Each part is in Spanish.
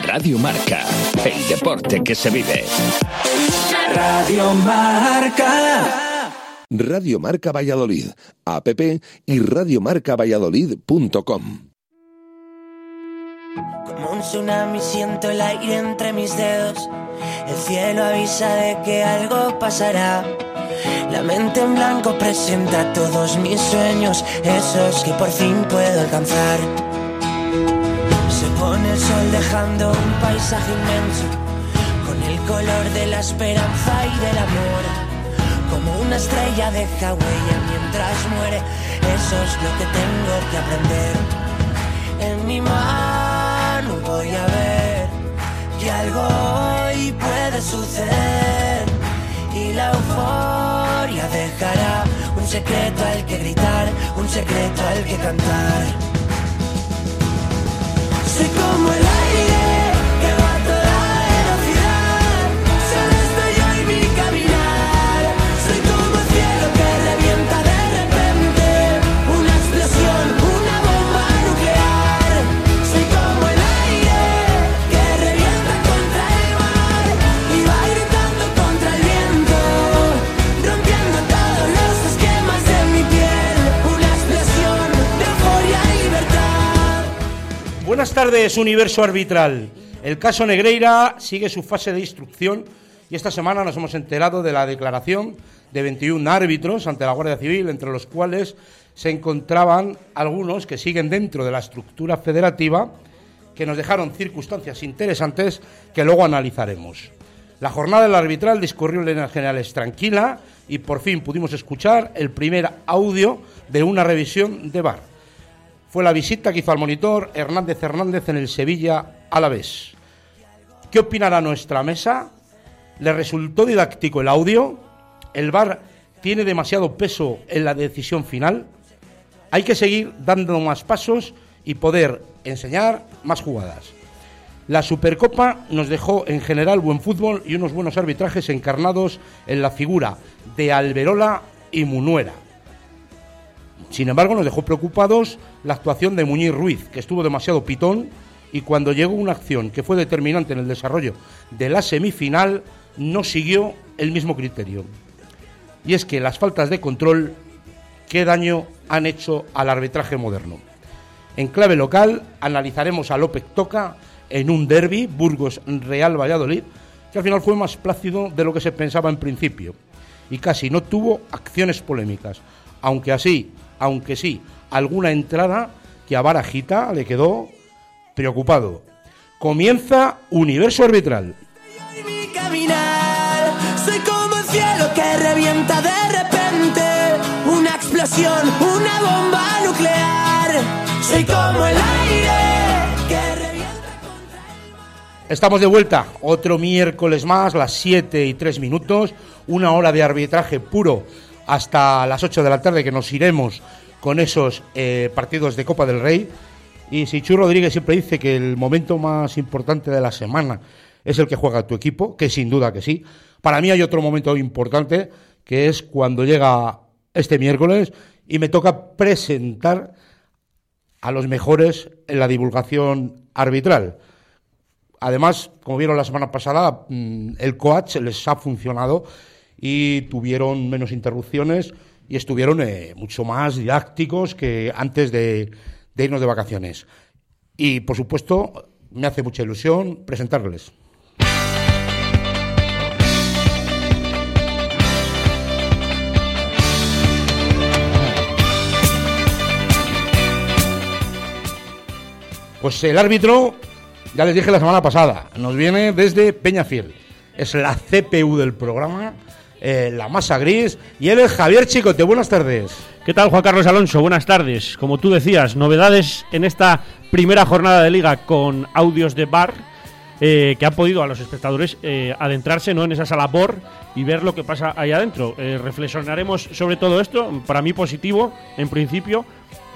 Radio Marca, el deporte que se vive. Radio Marca. Radio Marca Valladolid, app y radiomarcavalladolid.com. Como un tsunami siento el aire entre mis dedos. El cielo avisa de que algo pasará. La mente en blanco presenta todos mis sueños, esos que por fin puedo alcanzar. Pone el sol dejando un paisaje inmenso, con el color de la esperanza y del amor. Como una estrella deja huella mientras muere, eso es lo que tengo que aprender. En mi mano voy a ver que algo hoy puede suceder y la euforia dejará un secreto al que gritar, un secreto al que cantar. Soy como el aire tardes, universo arbitral. El caso Negreira sigue su fase de instrucción y esta semana nos hemos enterado de la declaración de 21 árbitros ante la Guardia Civil, entre los cuales se encontraban algunos que siguen dentro de la estructura federativa, que nos dejaron circunstancias interesantes que luego analizaremos. La jornada del arbitral discurrió en líneas generales tranquila y por fin pudimos escuchar el primer audio de una revisión de VAR fue la visita que hizo al monitor Hernández Hernández en el Sevilla Alavés. ¿Qué opinará nuestra mesa? ¿Le resultó didáctico el audio? ¿El VAR tiene demasiado peso en la decisión final? Hay que seguir dando más pasos y poder enseñar más jugadas. La Supercopa nos dejó en general buen fútbol y unos buenos arbitrajes encarnados en la figura de Alberola y Munuera. Sin embargo, nos dejó preocupados la actuación de Muñiz Ruiz, que estuvo demasiado pitón y cuando llegó una acción que fue determinante en el desarrollo de la semifinal, no siguió el mismo criterio. Y es que las faltas de control, ¿qué daño han hecho al arbitraje moderno? En clave local, analizaremos a López Toca en un derby, Burgos-Real Valladolid, que al final fue más plácido de lo que se pensaba en principio y casi no tuvo acciones polémicas, aunque así, aunque sí, alguna entrada que a Barajita le quedó preocupado. Comienza Universo Arbitral. y mi caminar. Soy como el cielo que revienta de repente. Una explosión, una bomba nuclear. Soy como el aire que revienta contra el Estamos de vuelta, otro miércoles más, las 7 y 3 minutos, una hora de arbitraje puro hasta las 8 de la tarde que nos iremos con esos eh, partidos de Copa del Rey. Y Sichu Rodríguez siempre dice que el momento más importante de la semana es el que juega tu equipo, que sin duda que sí. Para mí hay otro momento importante, que es cuando llega este miércoles y me toca presentar a los mejores en la divulgación arbitral. Además, como vieron la semana pasada, mm, el coach les ha funcionado y tuvieron menos interrupciones y estuvieron eh, mucho más didácticos que antes de, de irnos de vacaciones. Y, por supuesto, me hace mucha ilusión presentarles. Pues el árbitro, ya les dije la semana pasada, nos viene desde Peñafiel. Es la CPU del programa, eh, la masa gris, y él es Javier Chicote. Buenas tardes. ¿Qué tal, Juan Carlos Alonso? Buenas tardes. Como tú decías, novedades en esta primera jornada de liga con audios de bar eh, que han podido a los espectadores eh, adentrarse ¿no? en esa sala BOR y ver lo que pasa ahí adentro. Reflexionaremos sobre todo esto, para mí positivo en principio,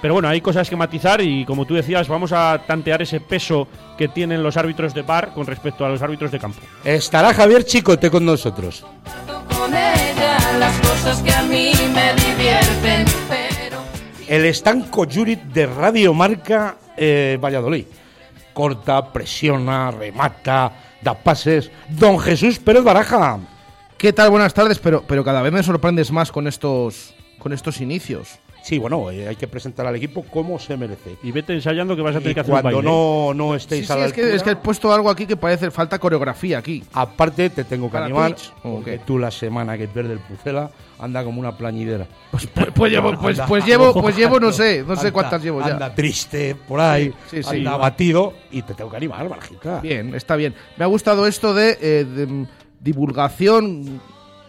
pero bueno, hay cosas que matizar y como tú decías, vamos a tantear ese peso que tienen los árbitros de bar con respecto a los árbitros de campo. Estará Javier Chicote con nosotros. El estanco Jurit de Radio Marca eh, Valladolid. corta, presiona, remata, da pases. Don Jesús Pérez Baraja. ¿Qué tal? Buenas tardes, pero, pero cada vez me sorprendes más con estos, con estos inicios. Sí, bueno, eh, hay que presentar al equipo como se merece. Y vete ensayando que vas a tener Y que hacer un cuando baile. no, no estéis sí, a la es, que, es que he puesto algo aquí que parece falta coreografía aquí. aparte te tengo que ¿Para animar, porque tú la semana que pierde el Pucela anda como una plañidera. Pues, pues, pues llevo, pues, Anda- pues llevo, pues llevo, no sé, no sé cuántas llevo ya. Anda triste por ahí, Sí, sí, anda sí. abatido y te tengo que animar. Bien, está bien. Me ha gustado esto de, eh, de, mm, divulgación.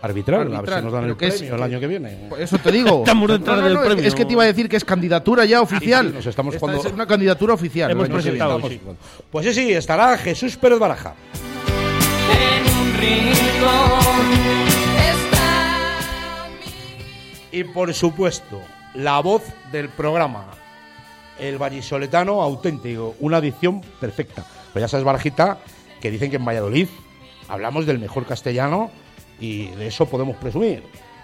Arbitral, a ver si nos dan el premio el año que viene. Eso te digo. Estamos No, no, del no, es que- premio. Es que te iba a decir que es candidatura ya oficial. sí, nos estamos Esta jugando- es una candidatura oficial. Hemos presentado, sí. Pues sí, sí, estará Jesús Pérez Baraja. En un rincón está Y por supuesto, la voz del programa, el vallisoletano auténtico, una adicción perfecta. Pues ya sabes, Barajita, que dicen que en Valladolid hablamos del mejor castellano y de eso podemos presumir.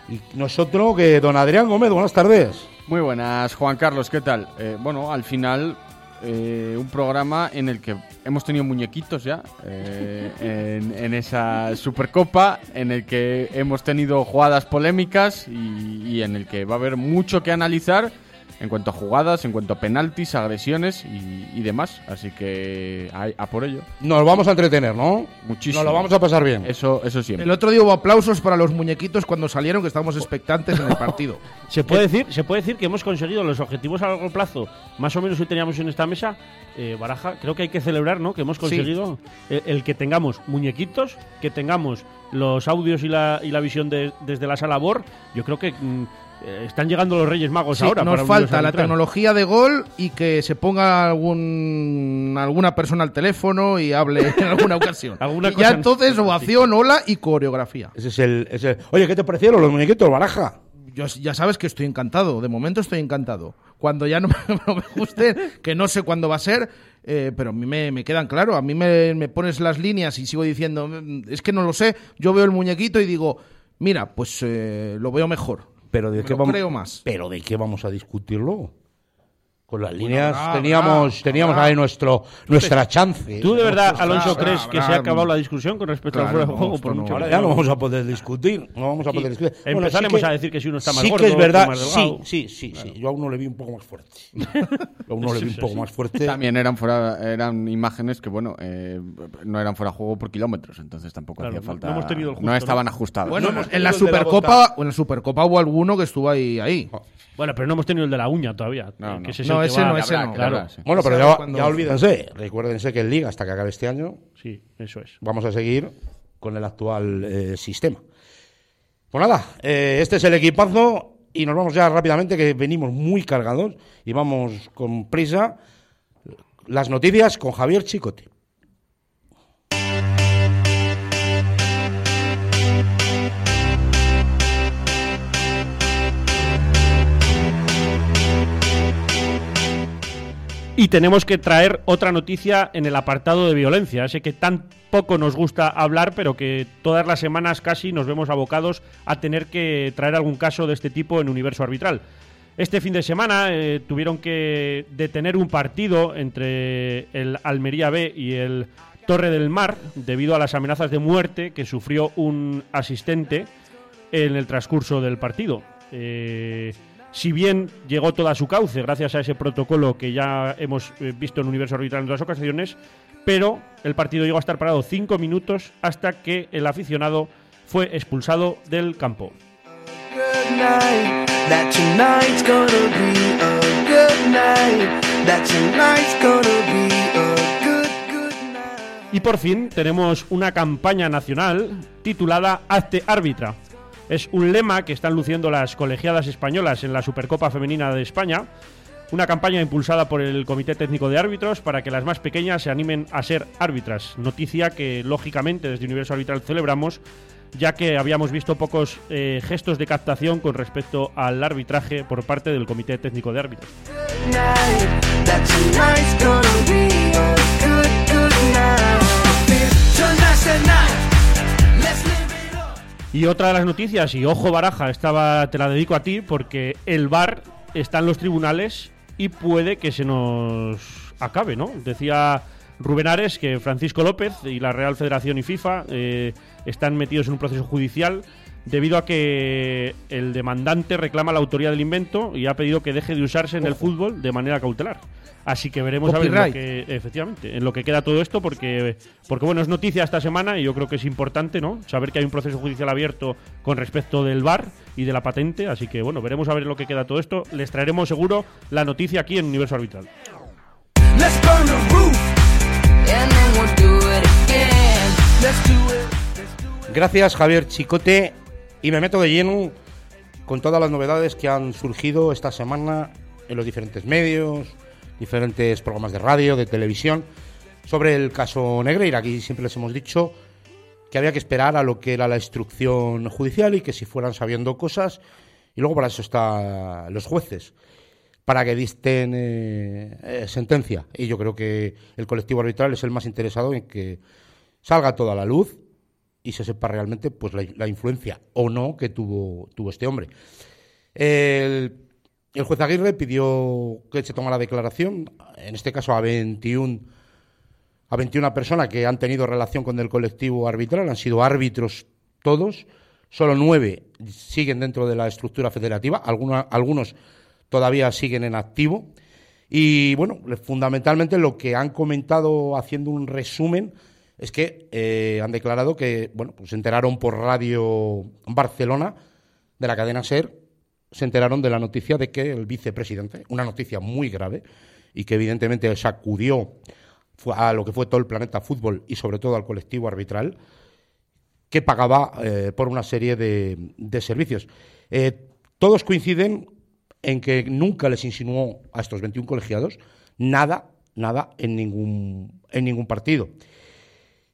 Y nosotros, que don Adrián Gómez, buenas tardes. Muy buenas, Juan Carlos, ¿qué tal? Eh, bueno, al final eh, un programa en el que hemos tenido muñequitos ya eh, en, en esa Supercopa, en el que hemos tenido jugadas polémicas y, y en el que va a haber mucho que analizar en cuanto a jugadas, en cuanto a penaltis, agresiones y, y demás. Así que a, a por ello. Nos vamos a entretener, ¿no? Muchísimo. Nos lo vamos a pasar bien. Eso, eso siempre. El otro día hubo aplausos para los muñequitos cuando salieron, que estábamos expectantes en el partido. ¿Se puede, decir, se puede decir que hemos conseguido los objetivos a largo plazo, más o menos que teníamos en esta mesa. Eh, Baraja, creo que hay que celebrar, ¿no? Que hemos conseguido eh, el, que tengamos muñequitos, que tengamos los audios y la, y la visión de- desde la sala BOR. Yo creo que mm, están llegando los Reyes Magos Sí, ahora. nos para falta la tecnología de gol y que se ponga algún alguna persona al teléfono y hable en alguna ocasión. Alguna y cosa ya entonces ovación, hola y coreografía. Ese es el, ese Oye, ¿qué te parecieron los muñequitos, Baraja? Yo, ya sabes que estoy encantado, de momento estoy encantado. Cuando ya no me, no me gusten, que no sé cuándo va a ser, eh, pero a mí me, me quedan claro. A mí me, me pones las líneas y sigo diciendo, "Mm, es que no lo sé. Yo veo el muñequito y digo, mira, pues eh, lo veo mejor. Pero de qué vamos, creo más. Pero de qué vamos a discutirlo. Con las líneas habrá, teníamos habrá, teníamos habrá. ahí nuestro nuestra chance. ¿Tú de verdad, Alonso, habrá, crees que se ha habrá. acabado la discusión con respecto al Claro, fuera de juego? Por no. mucho Ahora ya no vamos a poder discutir, no vamos a poder discutir. Bueno, empezaremos sí que- a decir que si uno está más sí gordo, que es verdad, más sí, delgado. sí, sí, sí. Yo a uno le vi un poco más fuerte. Yo a uno le vi un poco más fuerte. También eran fuera, eran imágenes que, bueno, eh, no eran fuera de juego por kilómetros, entonces tampoco Claro, hacía no- falta. no hemos tenido el justo, no ¿no? estaban ajustados. Bueno, en la Supercopa, en la Supercopa hubo alguno que estuvo ahí. ahí. Bueno, pero no hemos tenido el de la uña todavía. No, que no. No, ese va- no, ese no. Claro. habrá, sí. Bueno, pero ¿Sabe ya, olvídense, recuérdense que en Liga, hasta que acabe este año, Sí, eso es. vamos a seguir con el actual eh, sistema. Pues nada, eh, este es el equipazo y nos vamos ya rápidamente que venimos muy cargados y vamos con prisa. Las noticias con Javier Chicote. Y tenemos que traer otra noticia en el apartado de violencia, ese que tan poco nos gusta hablar, pero que todas las semanas casi nos vemos abocados a tener que traer algún caso de este tipo en universo arbitral. Este fin de semana eh, tuvieron que detener un partido entre el Almería B y el Torre del Mar debido a las amenazas de muerte que sufrió un asistente en el transcurso del partido. Eh, si bien llegó todo a su cauce gracias a ese protocolo que ya hemos eh, visto en Universo Arbitral en otras ocasiones, pero el partido llegó a estar parado cinco minutos hasta que el aficionado fue expulsado del campo. Y por fin tenemos una campaña nacional titulada Hazte árbitra. Es un lema que están luciendo las colegiadas españolas en la Supercopa Femenina de España. Una campaña impulsada por el Comité Técnico de Árbitros para que las más pequeñas se animen a ser árbitras. Noticia que, lógicamente, desde Universo Arbitral celebramos, ya que habíamos visto pocos eh, gestos de captación con respecto al arbitraje por parte del Comité Técnico de Árbitros. Y otra de las noticias, y ojo baraja, estaba, te la dedico a ti porque el VAR está en los tribunales y puede que se nos acabe, ¿no? Decía Rubén Ares, que Francisco López y la Real Federación y FIFA eh, están metidos en un proceso judicial debido a que el demandante reclama la autoría del invento y ha pedido que deje de usarse en el fútbol de manera cautelar. Así que veremos a ver en lo que, efectivamente, en lo que queda todo esto, porque, porque bueno, es noticia esta semana y yo creo que es importante, ¿no? Saber que hay un proceso judicial abierto con respecto del VAR y de la patente, así que bueno, veremos a ver en lo que queda todo esto. Les traeremos seguro la noticia aquí en Universo Arbitral. Let's burn the roof. And then we'll do it again. Let's do it. Gracias, Javier Chicote. Y me meto de lleno con todas las novedades que han surgido esta semana en los diferentes medios, diferentes programas de radio, de televisión, sobre el caso Negreira. Aquí siempre les hemos dicho que había que esperar a lo que era la instrucción judicial y que si fueran sabiendo cosas, y luego para eso están los jueces, para que disten eh, eh, sentencia. Y yo creo que el colectivo arbitral es el más interesado en que salga toda la luz y se sepa realmente pues la, influencia o no que tuvo, tuvo este hombre. El, el juez Aguirre pidió que se tomara declaración, en este caso a 21, a 21 personas que han tenido relación con el colectivo arbitral, han sido árbitros todos, solo nueve siguen dentro de la estructura federativa, algunos, algunos todavía siguen en activo. Y bueno, fundamentalmente lo que han comentado haciendo un resumen es que eh, han declarado que, bueno, pues se enteraron por Radio Barcelona de la cadena SER, se enteraron de la noticia de que el vicepresidente, una noticia muy grave y que evidentemente sacudió a lo que fue todo el planeta fútbol y sobre todo al colectivo arbitral, que pagaba eh, por una serie de, servicios. Eh, todos coinciden en que nunca les insinuó a estos 21 colegiados nada, nada en ningún, en ningún partido.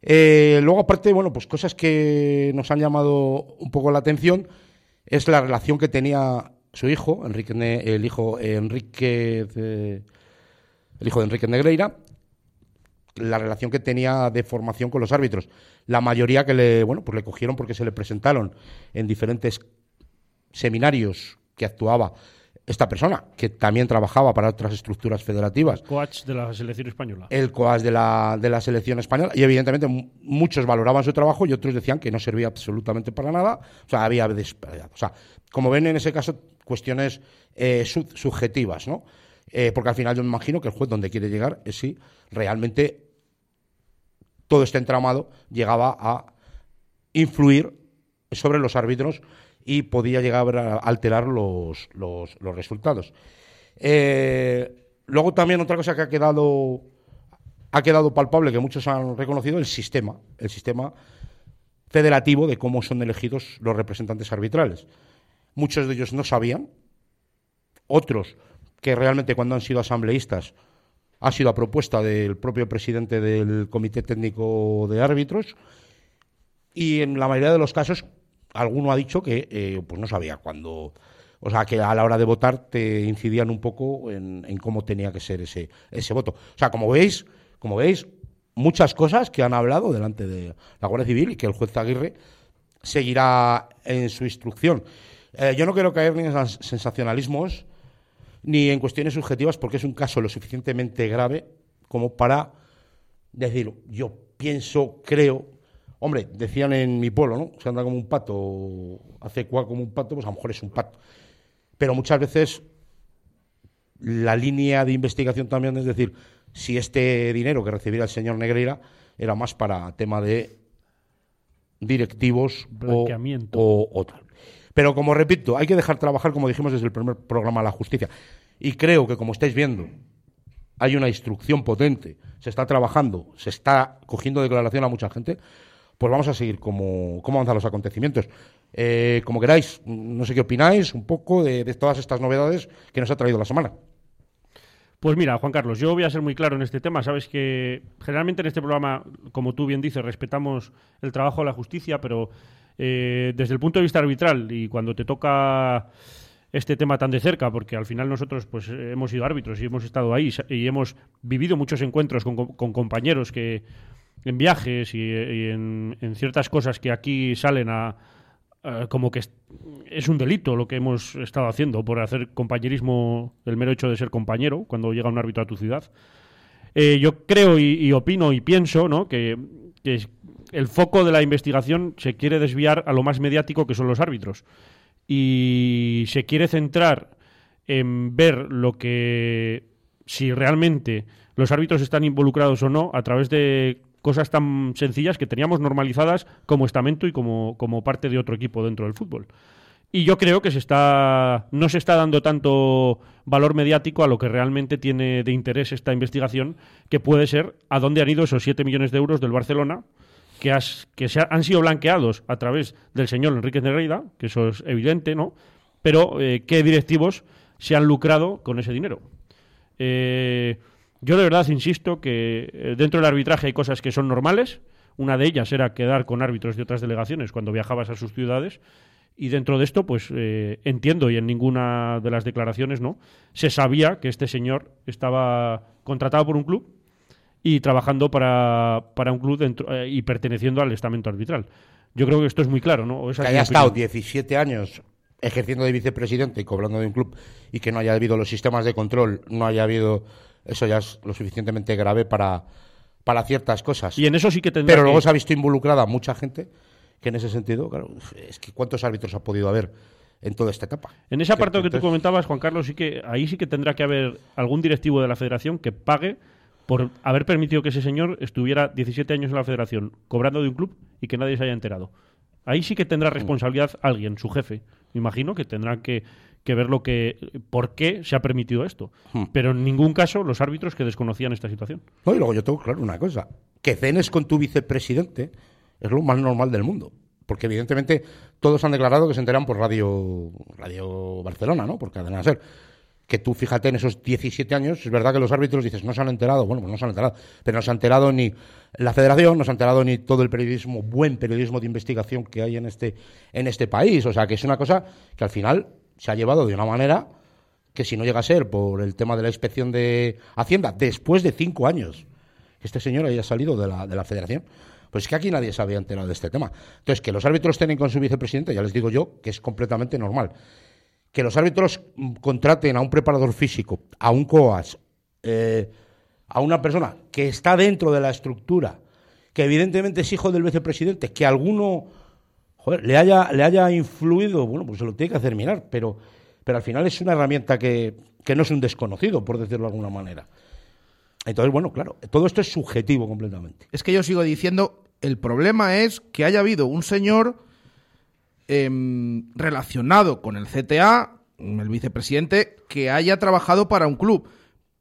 Eh, luego, aparte, bueno, pues cosas que nos han llamado un poco la atención es la relación que tenía su hijo, Enrique, el hijo Enrique, de- el hijo de Enrique Negreira, la relación que tenía de formación con los árbitros. La mayoría que le, bueno, pues le cogieron porque se le presentaron en diferentes seminarios que actuaba esta persona, que también trabajaba para otras estructuras federativas Coach de la selección española. el coas de la, de la selección española y evidentemente mu- muchos valoraban su trabajo y otros decían que no servía absolutamente para nada. O sea, había o sea, como ven en ese caso cuestiones eh, sub- subjetivas, ¿no? Eh, porque al final yo me imagino que el juez donde quiere llegar es si realmente todo este entramado llegaba a influir sobre los árbitros y podía llegar a alterar los, los, resultados. Eh, luego también otra cosa que ha quedado, ha quedado palpable, que muchos han reconocido, el sistema, el sistema federativo de cómo son elegidos los representantes arbitrales. Muchos de ellos no sabían, otros que realmente cuando han sido asambleístas ha sido a propuesta del propio presidente del Comité Técnico de Árbitros y en la mayoría de los casos alguno ha dicho que eh, pues no sabía cuándo, o sea, que a la hora de votar te incidían un poco en, en cómo tenía que ser ese, ese voto. O sea, como veis, como veis, muchas cosas que han hablado delante de la Guardia Civil y que el juez Aguirre seguirá en su instrucción. Eh, yo no quiero caer ni en sens- sensacionalismos ni en cuestiones subjetivas porque es un caso lo suficientemente grave como para decir, yo pienso, creo. Hombre, decían en mi pueblo, ¿no? Se anda como un pato, hace cuá como un pato, pues a lo mejor es un pato. Pero muchas veces la línea de investigación también es decir, si este dinero que recibirá el señor Negreira era más para tema de directivos o, o, o tal. Pero como repito, hay que dejar trabajar, como dijimos desde el primer programa, la justicia. Y creo que, como estáis viendo, hay una instrucción potente, se está trabajando, se está cogiendo declaración a mucha gente, pues vamos a seguir cómo, cómo avanzan los acontecimientos. Eh, como queráis, no sé qué opináis un poco de, todas estas novedades que nos ha traído la semana. Pues mira, Juan Carlos, yo voy a ser muy claro en este tema. Sabes que generalmente en este programa, como tú bien dices, respetamos el trabajo de la justicia, pero eh, desde el punto de vista arbitral y cuando te toca este tema tan de cerca, porque al final nosotros pues hemos sido árbitros y hemos estado ahí y hemos vivido muchos encuentros con compañeros que en viajes y, en, ciertas cosas que aquí salen a, como que es, un delito lo que hemos estado haciendo por hacer compañerismo, el mero hecho de ser compañero cuando llega un árbitro a tu ciudad. Eh, yo creo y, opino y pienso ¿no? que, que el foco de la investigación se quiere desviar a lo más mediático que son los árbitros. Y se quiere centrar en ver lo que si realmente los árbitros están involucrados o no a través de cosas tan sencillas que teníamos normalizadas como estamento y como, como parte de otro equipo dentro del fútbol. Y yo creo que se está, no se está dando tanto valor mediático a lo que realmente tiene de interés esta investigación, que puede ser a dónde han ido esos 7 millones de euros del Barcelona, que, se ha- han sido blanqueados a través del señor Enrique Negreira, que eso es evidente, ¿no? Pero eh, qué directivos se han lucrado con ese dinero. Eh, yo de verdad insisto que eh, dentro del arbitraje hay cosas que son normales. Una de ellas era quedar con árbitros de otras delegaciones cuando viajabas a sus ciudades. Y dentro de esto, pues eh, entiendo, y en ninguna de las declaraciones no, se sabía que este señor estaba contratado por un club y trabajando para, para un club dentro, eh, y perteneciendo al estamento arbitral. Yo creo que esto es muy claro, ¿no? Esa que haya estado opinión. 17 años ejerciendo de vicepresidente y cobrando de un club y que no haya habido los sistemas de control, no haya habido. Eso ya es lo suficientemente grave para, para ciertas cosas. Y en eso sí que tendrá Pero que- luego se ha visto involucrada mucha gente que en ese sentido, claro, es que ¿cuántos árbitros ha podido haber en toda esta etapa? En ese apartado que tú Entonces- comentabas, Juan Carlos, sí que ahí sí que tendrá que haber algún directivo de la federación que pague por haber permitido que ese señor estuviera 17 años en la federación cobrando de un club y que nadie se haya enterado. Ahí sí que tendrá responsabilidad alguien, su jefe. Me imagino que tendrá que, que ver lo que, por qué se ha permitido esto. Mm. Pero en ningún caso los árbitros que desconocían esta situación. No, y luego yo tengo claro una cosa, que cenes con tu vicepresidente es lo más normal del mundo. Porque evidentemente todos han declarado que se enteran por Radio, Radio Barcelona, ¿no? Por cadena ser. Que tú fíjate en esos 17 años, es verdad que los árbitros dices, no se han enterado, bueno, pues no se han enterado, pero no se ha enterado ni la federación, no se ha enterado ni todo el periodismo, buen periodismo de investigación que hay en este, en este país. O sea, que es una cosa que al final se ha llevado de una manera que si no llega a ser por el tema de la inspección de Hacienda, después de cinco años, este señor haya salido de la, de la federación, pues es que aquí nadie se había enterado de este tema. Entonces, que los árbitros tienen con su vicepresidente, ya les digo yo, que es completamente normal. Que los árbitros contraten a un preparador físico, a un COAS, eh, a una persona que está dentro de la estructura, que evidentemente es hijo del vicepresidente, que alguno joder, le haya, le haya influido, bueno, pues se lo tiene que hacer mirar, pero, pero al final es una herramienta que, que no es un desconocido, por decirlo de alguna manera. Entonces, bueno, claro, todo esto es subjetivo completamente. Es que yo sigo diciendo, el problema es que haya habido un señor em, relacionado con el CTA, el vicepresidente, que haya trabajado para un club,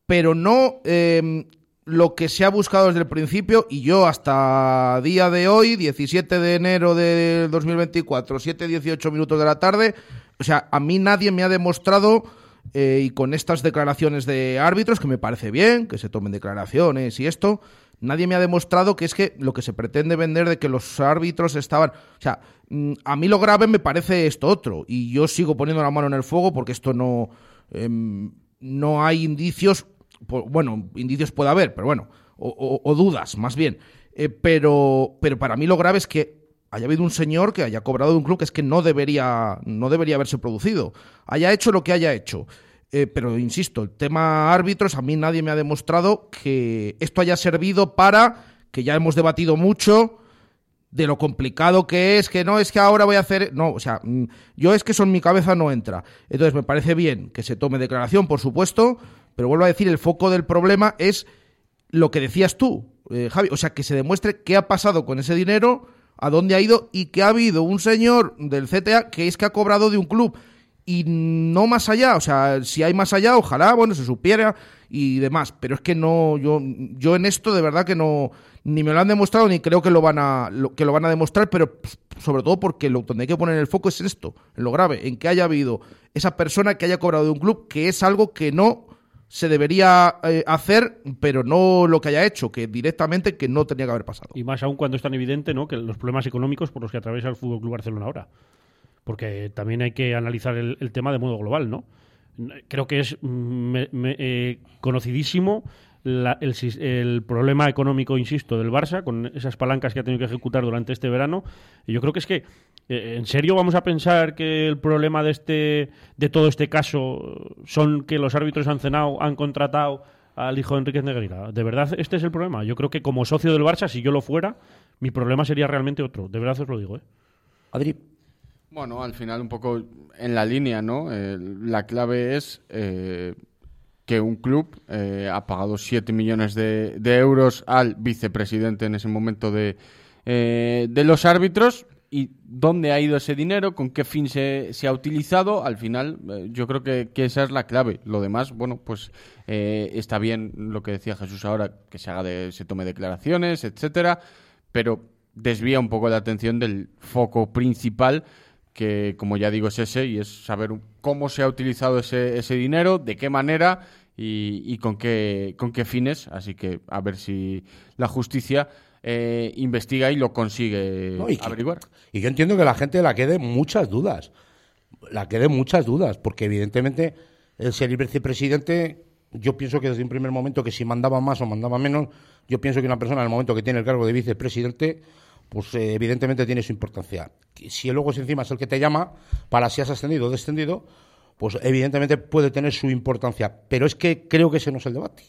pero no em, lo que se ha buscado desde el principio y yo hasta día de hoy, 17 de enero de 2024, 7-18 minutos de la tarde, o sea, a mí nadie me ha demostrado eh, y con estas declaraciones de árbitros, que me parece bien, que se tomen declaraciones y esto, nadie me ha demostrado que es que lo que se pretende vender de que los árbitros estaban... O sea, mm, a mí lo grave me parece esto otro, y yo sigo poniendo la mano en el fuego porque esto no... em, no hay indicios, bueno, indicios puede haber, pero bueno, o, dudas, más bien. Eh, pero, pero para mí lo grave es que haya habido un señor que haya cobrado de un club que es que no debería, no debería haberse producido. Haya hecho lo que haya hecho. Eh, pero insisto, el tema árbitros, a mí nadie me ha demostrado que esto haya servido para, que ya hemos debatido mucho, de lo complicado que es, que no es que ahora voy a hacer. No, o sea, mm, yo es que eso en mi cabeza no entra. Entonces me parece bien que se tome declaración, por supuesto, pero vuelvo a decir, el foco del problema es lo que decías tú, eh, Javi. O sea, que se demuestre qué ha pasado con ese dinero, a dónde ha ido y que ha habido un señor del CTA que es que ha cobrado de un club y no más allá. O sea, si hay más allá, ojalá, bueno, se supiera y demás. Pero es que no, yo, yo en esto de verdad que no, ni me lo han demostrado ni creo que lo van a, que lo van a demostrar, pero sobre todo porque lo, donde hay que poner el foco es esto, en lo grave, en que haya habido esa persona que haya cobrado de un club, que es algo que no se debería eh, hacer, pero no lo que haya hecho, que directamente que no tenía que haber pasado. Y más aún cuando es tan evidente ¿no? que los problemas económicos por los que atraviesa el Fútbol Club Barcelona ahora. Porque también hay que analizar el, tema de modo global, ¿no? Creo que es mm, me- me- eh, conocidísimo el, el problema económico, insisto, del Barça, con esas palancas que ha tenido que ejecutar durante este verano. Y yo creo que es que, ¿en serio vamos a pensar que el problema de, este, de todo este caso son que los árbitros han cenado, han contratado al hijo de Enriquez Negreira. ¿De verdad este es el problema? Yo creo que como socio del Barça, si yo lo fuera, mi problema sería realmente otro. De verdad os lo digo, ¿eh? Adri. Bueno, al final un poco en la línea, ¿no? Eh, la clave es eh, que un club eh, ha pagado 7 millones de, de euros al vicepresidente en ese momento de, eh, de los árbitros y dónde ha ido ese dinero, con qué fin se, se ha utilizado, al final eh, yo creo que, que esa es la clave. Lo demás, bueno, pues eh, está bien lo que decía Jesús ahora, que se haga de, se tome declaraciones, etcétera, pero desvía un poco la atención del foco principal que como ya digo es ese y es saber cómo se ha utilizado ese, ese dinero, de qué manera y, y con qué con qué fines, así que a ver si la justicia eh, investiga y lo consigue No, y que- averiguar. Y yo entiendo que la gente la quede muchas dudas. La quede muchas dudas, porque evidentemente el ser el vicepresidente, yo pienso que desde un primer momento que si mandaba más o mandaba menos, yo pienso que una persona en el momento que tiene el cargo de vicepresidente, pues eh, evidentemente tiene su importancia. Si luego es encima es el que te llama para si has ascendido o descendido, pues evidentemente puede tener su importancia. Pero es que creo que ese no es el debate.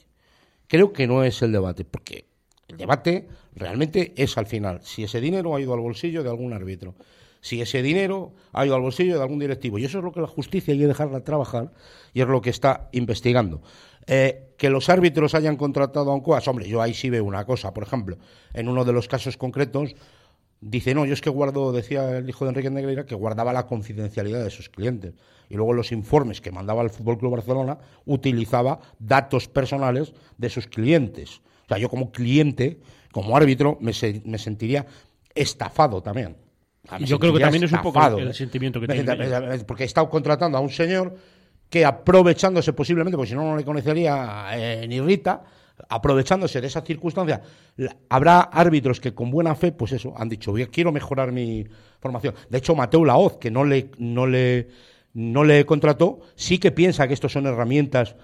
Creo que no es el debate, porque el debate realmente es al final si ese dinero ha ido al bolsillo de algún árbitro, si ese dinero ha ido al bolsillo de algún directivo. Y eso es lo que la justicia hay que dejarla trabajar y es lo que está investigando. Eh, que los árbitros hayan contratado a un COAS, hombre, yo ahí sí veo una cosa. Por ejemplo, en uno de los casos concretos, dice, no, yo es que guardo, decía el hijo de Enrique Negreira, que guardaba la confidencialidad de sus clientes. Y luego los informes que mandaba el Fútbol Club Barcelona utilizaba datos personales de sus clientes. O sea, yo como cliente, como árbitro, me, se- me sentiría estafado también. O sea, Yo creo que también es un poco el sentimiento que tiene Porque he estado contratando a un señor que aprovechándose posiblemente, porque si no, no le conocería eh, ni Rita, aprovechándose de esa circunstancia, la- habrá árbitros que con buena fe, pues eso, han dicho, "Voy a- quiero mejorar mi formación. De hecho, Mateo Laoz, que no le, no le, no le contrató, sí que piensa que estos son herramientas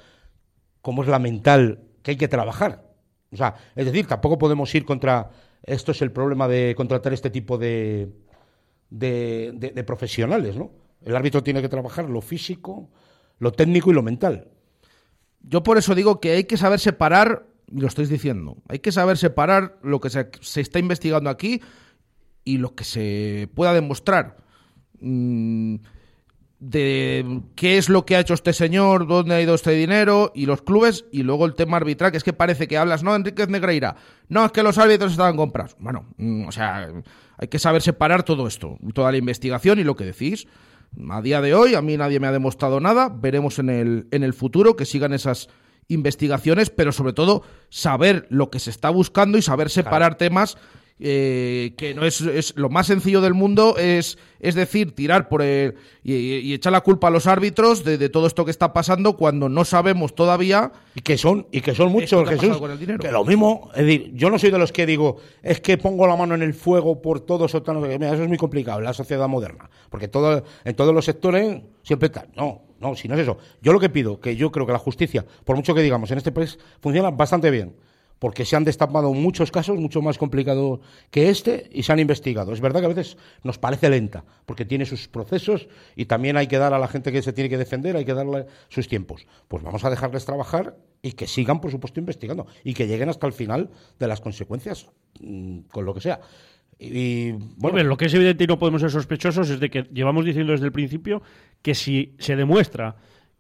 como es la mental que hay que trabajar. O sea, es decir, tampoco podemos ir contra. Esto es el problema de contratar este tipo de, de, de- profesionales, ¿no? El árbitro tiene que trabajar lo físico, lo técnico y lo mental. Yo por eso digo que hay que saber separar, y lo estáis diciendo, hay que saber separar lo que se, se está investigando aquí y lo que se pueda demostrar. Mm, de qué es lo que ha hecho este señor, dónde ha ido este dinero y los clubes y luego el tema arbitral, que es que parece que hablas, no, Enríquez Negreira, no, es que los árbitros estaban comprados. Bueno, mm, o sea, hay que saber separar todo esto, toda la investigación y lo que decís. A día de hoy a mí nadie me ha demostrado nada, veremos en el, en el futuro que sigan esas investigaciones, pero sobre todo saber lo que se está buscando y saber separar temas eh, que no es, es lo más sencillo del mundo es, es decir, tirar por el, y, y echar la culpa a los árbitros de, de todo esto que está pasando cuando no sabemos todavía Y que son, y que son muchos, que Jesús. con el. Que lo mismo, es decir, yo no soy de los que digo, es que pongo la mano en el fuego por todos o qué. Mira, eso es muy complicado en la sociedad moderna. Porque todo, en todos los sectores siempre está. No, no, si no es eso. Yo lo que pido, que yo creo que la justicia, por mucho que digamos, en este país funciona bastante bien. Porque se han destapado muchos casos, mucho más complicados que este, y se han investigado. Es verdad que a veces nos parece lenta, porque tiene sus procesos y también hay que dar a la gente que se tiene que defender, hay que darle sus tiempos. Pues vamos a dejarles trabajar y que sigan, por supuesto, investigando y que lleguen hasta el final de las consecuencias, mm, con lo que sea. Y, bueno, lo que es evidente y no podemos ser sospechosos es de que llevamos diciendo desde el principio que si se demuestra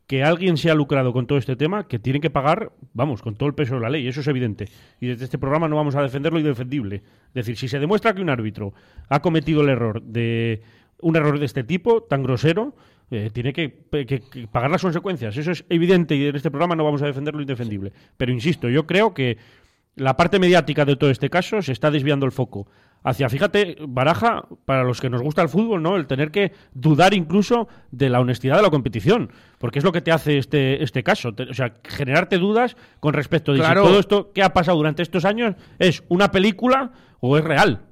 que alguien se ha lucrado con todo este tema, que tienen que pagar, vamos, con todo el peso de la ley, eso es evidente. Y desde este programa no vamos a defender lo indefendible. Es decir, si se demuestra que un árbitro ha cometido el error de un error de este tipo, tan grosero, eh, tiene que, que- que pagar las consecuencias. Eso es evidente y en este programa no vamos a defender lo indefendible. Pero insisto, yo creo que la parte mediática de todo este caso se está desviando el foco hacia, fíjate, Baraja, para los que nos gusta el fútbol, ¿no? El tener que dudar incluso de la honestidad de la competición, porque es lo que te hace este, este caso. O sea, generarte dudas con respecto de Claro. si todo esto que ha pasado durante estos años es una película o es real.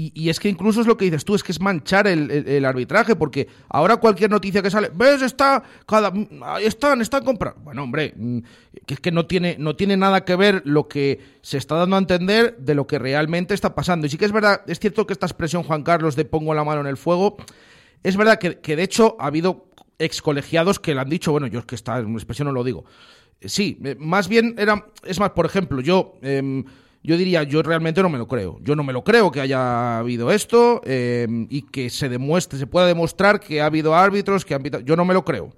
Y, es que incluso es lo que dices tú, es que es manchar el, arbitraje, porque ahora cualquier noticia que sale, ves, está, cada, ahí están, están comprando. Bueno, hombre, mm, que es que no tiene, no tiene nada que ver lo que se está dando a entender de lo que realmente está pasando. Y sí que es verdad, es cierto que esta expresión, Juan Carlos, de pongo la mano en el fuego, es verdad que, que de hecho ha habido ex colegiados que le han dicho, bueno, yo es que esta expresión no lo digo. Sí, eh, más bien era, es más, por ejemplo, yo, em, yo diría, yo realmente no me lo creo. Yo no me lo creo que haya habido esto em, y que se demuestre, se pueda demostrar que ha habido árbitros, que han Yo no me lo creo.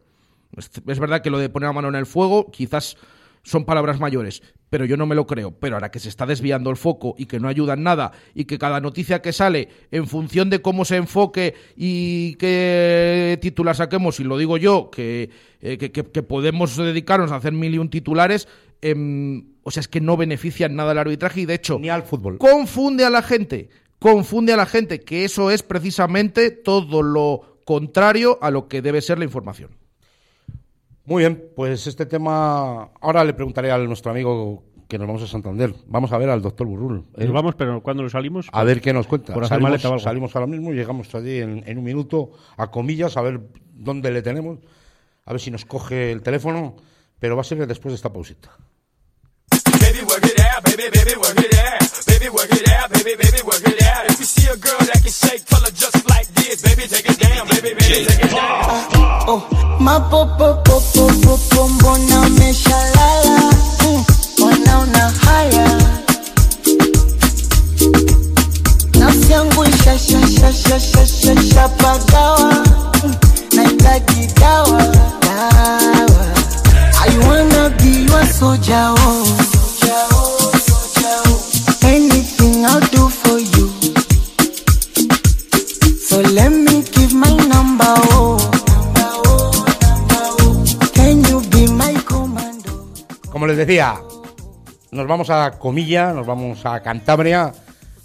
Es, verdad que lo de poner la mano en el fuego quizás son palabras mayores, pero yo no me lo creo. Pero ahora que se está desviando el foco y que no ayuda en nada y que cada noticia que sale, en función de cómo se enfoque y qué titular saquemos, y lo digo yo, que, eh, podemos dedicarnos a hacer mil y un titulares, em, o sea, es que no beneficia en nada el arbitraje y de hecho Ni al fútbol. confunde a la gente, confunde a la gente, que eso es precisamente todo lo contrario a lo que debe ser la información. Muy bien, pues este tema. Ahora le preguntaré a nuestro amigo que nos vamos a Santander. Vamos a ver al doctor Burrul. ¿eh? Nos vamos, pero cuando nos salimos. A ver qué nos cuenta. Por salimos, maleta salimos ahora mismo, llegamos allí en, en un minuto a comillas, a ver dónde le tenemos, a ver si nos coge el teléfono, pero va a ser después de esta pausita. Baby, work it out, baby, baby, work it out. Baby, work it out, baby, baby, work it out. If you see a girl that can shake, tell her just like this, baby, take it down, baby, baby, take it down. Oh, mapopopopopopo mbona umeshalala mm, mbona una haya nafsi yangu ishashashashashashapagawa decía, nos vamos a Comilla, nos vamos a Cantabria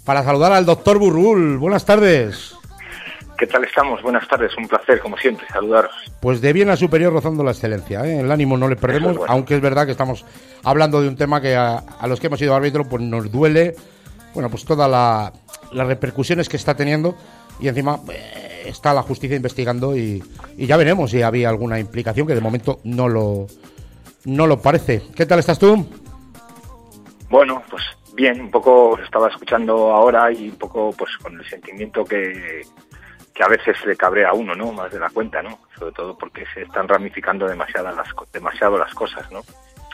para saludar al doctor Burrul. Buenas tardes. ¿Qué tal estamos? Buenas tardes, un placer, como siempre, saludaros. Pues de bien a superior rozando la excelencia. ¿eh? El ánimo no le perdemos, Eso es bueno. aunque es verdad que estamos hablando de un tema que a, a los que hemos sido árbitro pues nos duele. Bueno, pues todas la, las repercusiones que está teniendo y encima eh, está la justicia investigando y, y ya veremos si había alguna implicación que de momento no lo no lo parece. ¿Qué tal estás tú? Bueno, pues bien, un poco estaba escuchando ahora y un poco pues con el sentimiento que, que a veces le cabrea a uno, ¿no? Más de la cuenta, ¿no? Sobre todo porque se están ramificando demasiado las, demasiado las cosas, ¿no?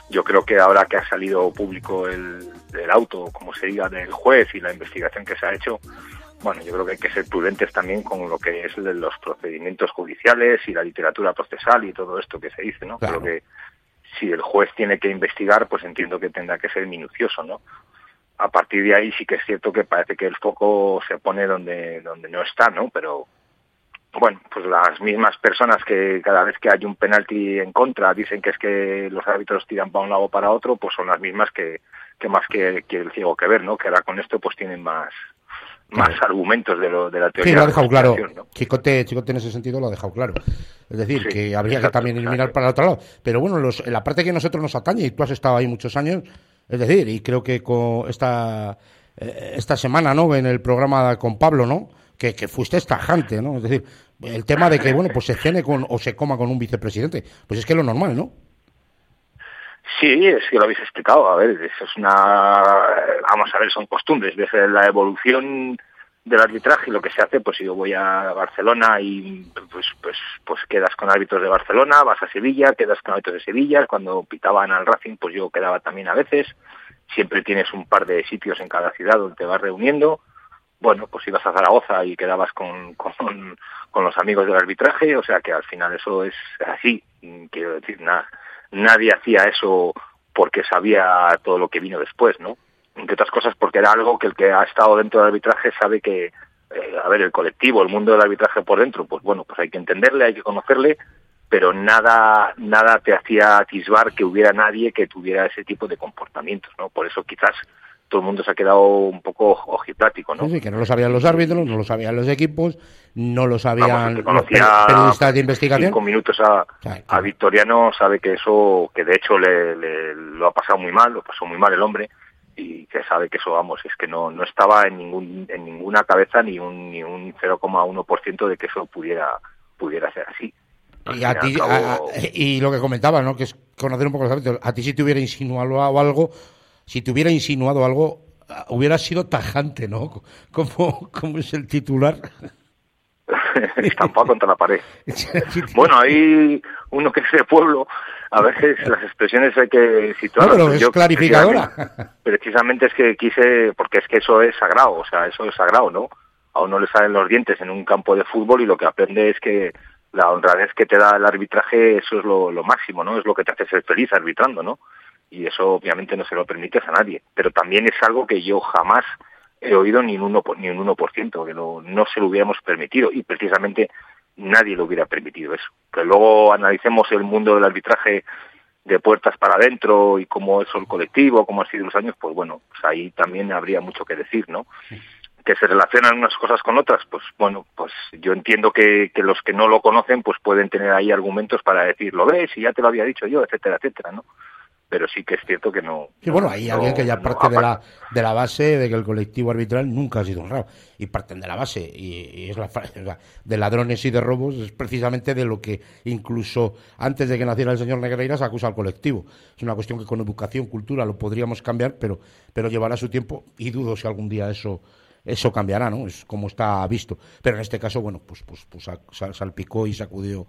Yo creo que ahora que ha salido público el, el auto, como se diga, del juez y la investigación que se ha hecho, bueno, yo creo que hay que ser prudentes también con lo que es de los procedimientos judiciales y la literatura procesal y todo esto que se dice, ¿no? Claro. Creo que si el juez tiene que investigar, pues entiendo que tendrá que ser minucioso, ¿no? A partir de ahí sí que es cierto que parece que el foco se pone donde, donde no está, ¿no? Pero bueno, pues las mismas personas que cada vez que hay un penalti en contra dicen que es que los árbitros tiran para un lado o para otro, pues son las mismas que, que más que, que el ciego que ver, ¿no? Que ahora con esto pues tienen más más argumentos de, lo, de la teoría. Sí, lo ha de dejado claro. Chicote, Chicote en ese sentido lo ha dejado claro. Es decir, Sí, que habría exacto, que también exacto. mirar para el otro lado. Pero bueno, los, la parte que a nosotros nos atañe, y tú has estado ahí muchos años, es decir, y creo que con esta, eh, esta semana, ¿no? En el programa con Pablo, ¿no? Que, que fuiste tajante, ¿no? Es decir, el tema de que, bueno, pues se cene con, o se coma con un vicepresidente. Pues es que es lo normal, ¿no? Sí, es que lo habéis explicado. A ver, eso es una. Vamos a ver, son costumbres. Desde la evolución del arbitraje y lo que se hace, pues si yo voy a Barcelona y pues pues pues quedas con árbitros de Barcelona, vas a Sevilla, quedas con árbitros de Sevilla. Cuando pitaban al Racing, pues yo quedaba también a veces. Siempre tienes un par de sitios en cada ciudad donde te vas reuniendo. Bueno, pues ibas a Zaragoza y quedabas con, con, con los amigos del arbitraje, o sea que al final eso es así. Quiero decir, nada nadie hacía eso porque sabía todo lo que vino después, ¿no? Entre otras cosas porque era algo que el que ha estado dentro del arbitraje sabe que, eh, a ver, el colectivo, el mundo del arbitraje por dentro, pues bueno, pues hay que entenderle, hay que conocerle, pero nada, nada te hacía atisbar que hubiera nadie que tuviera ese tipo de comportamientos, ¿no? Por eso quizás todo el mundo se ha quedado un poco ojiplático, ¿no? Sí, sí, que no lo sabían los árbitros, no lo sabían los equipos, no lo sabían Vamos, los periodistas de investigación. cinco minutos a, Claro, a Victoriano sabe que eso, que de hecho le, le- lo ha pasado muy mal, lo pasó muy mal el hombre y que sabe que eso, vamos, es que no, no estaba en ningún en ninguna cabeza ni un ni un 0,1% de que eso pudiera pudiera ser así. Al Y, a ti, cabo- a- y lo que comentaba, ¿no? Que es conocer un poco los árbitros. A ti si te hubiera insinuado algo, si te hubiera insinuado algo, ah, hubiera sido tajante, ¿no? Como, como es el titular. estampado contra la pared. Bueno, ahí uno que es de pueblo, a veces las expresiones hay que situar. No, pero es clarificadora. Precisamente es que quise, porque es que eso es sagrado, o sea, eso es sagrado, ¿no? A uno le salen los dientes en un campo de fútbol y lo que aprende es que la honradez que te da el arbitraje, eso es lo, lo máximo, ¿no? Es lo que te hace ser feliz arbitrando, ¿no? Y eso obviamente no se lo permites a nadie. Pero también es algo que yo jamás he oído ni un 1%, por- ni un 1% que no, no se lo hubiéramos permitido y precisamente nadie lo hubiera permitido eso. Que luego analicemos el mundo del arbitraje de puertas para adentro y cómo es el colectivo, cómo han sido los años, pues bueno, pues ahí también habría mucho que decir, ¿no? Que se relacionan unas cosas con otras, pues bueno, pues yo entiendo que, que los que no lo conocen pues pueden tener ahí argumentos para decir, lo ves y ya te lo había dicho yo, etcétera, etcétera, ¿no? Pero sí que es cierto que no. Sí, bueno, hay no- alguien que ya no- parte de la, de la base de que el colectivo arbitral nunca ha sido honrado. Y parten de la base. Y, y es la de ladrones y de robos, es precisamente de lo que incluso antes de que naciera el señor Negreira se acusa al colectivo. Es una cuestión que con educación, cultura lo podríamos cambiar, pero, pero llevará su tiempo y dudo si algún día eso eso cambiará, ¿no? Es como está visto. Pero en este caso, bueno, pues, pues, pues sal- sal- salpicó y sacudió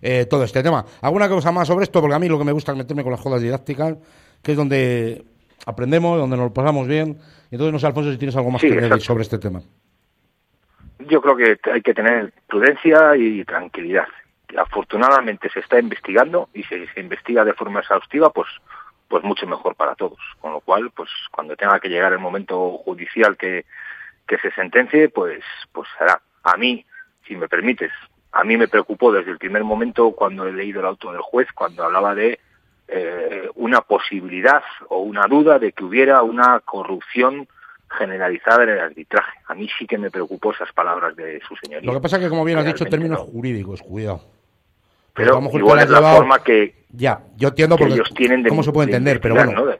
eh, todo este tema. ¿Alguna cosa más sobre esto? Porque a mí lo que me gusta es meterme con las jodas didácticas, que es donde aprendemos, donde nos lo pasamos bien. Entonces, no sé, Alfonso, si tienes algo más Sí, que exacto. sobre este tema. Yo creo que hay que tener prudencia y tranquilidad. Afortunadamente se está investigando y si se investiga de forma exhaustiva, pues pues mucho mejor para todos. Con lo cual, pues cuando tenga que llegar el momento judicial que, que se sentencie, pues pues será. A mí, si me permites, a mí me preocupó desde el primer momento cuando he leído el auto del juez, cuando hablaba de eh, una posibilidad o una duda de que hubiera una corrupción generalizada en el arbitraje. A mí sí que me preocupó esas palabras de su señoría. Lo que pasa es que, como bien has dicho, términos no. jurídicos, cuidado. Pero igual es la llevado- forma que, Ya, yo entiendo que porque ellos tienen de cómo se puede de entender, pero bueno, ¿no?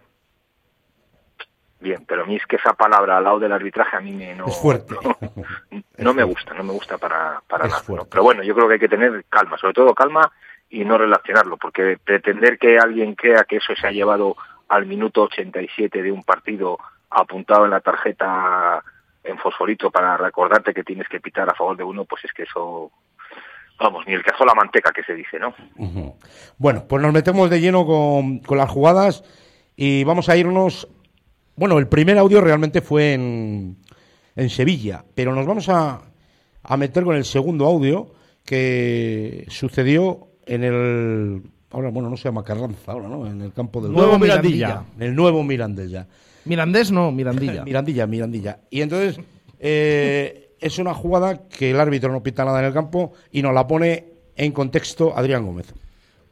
Bien, pero a mí es que esa palabra al lado del arbitraje a mí me no, es fuerte. no me gusta, no me gusta para, para nada. ¿no? Pero bueno, yo creo que hay que tener calma, sobre todo calma y no relacionarlo, porque pretender que alguien crea que eso se ha llevado al minuto 87 de un partido apuntado en la tarjeta en fosforito para recordarte que tienes que pitar a favor de uno, pues es que eso, vamos, ni el asó la manteca que se dice, ¿no? Bueno, pues nos metemos de lleno con, con las jugadas y vamos a irnos. Bueno, el primer audio realmente fue en, en Sevilla, pero nos vamos a, a meter con el segundo audio que sucedió en el. Ahora, bueno, no se llama Carranza, ahora, ¿no? En el campo del Nuevo Mirandilla. En el nuevo Mirandilla. Mirandés no, Mirandilla. Mirandilla, Mirandilla. Y entonces eh, es una jugada que el árbitro no pita nada en el campo y nos la pone en contexto Adrián Gómez.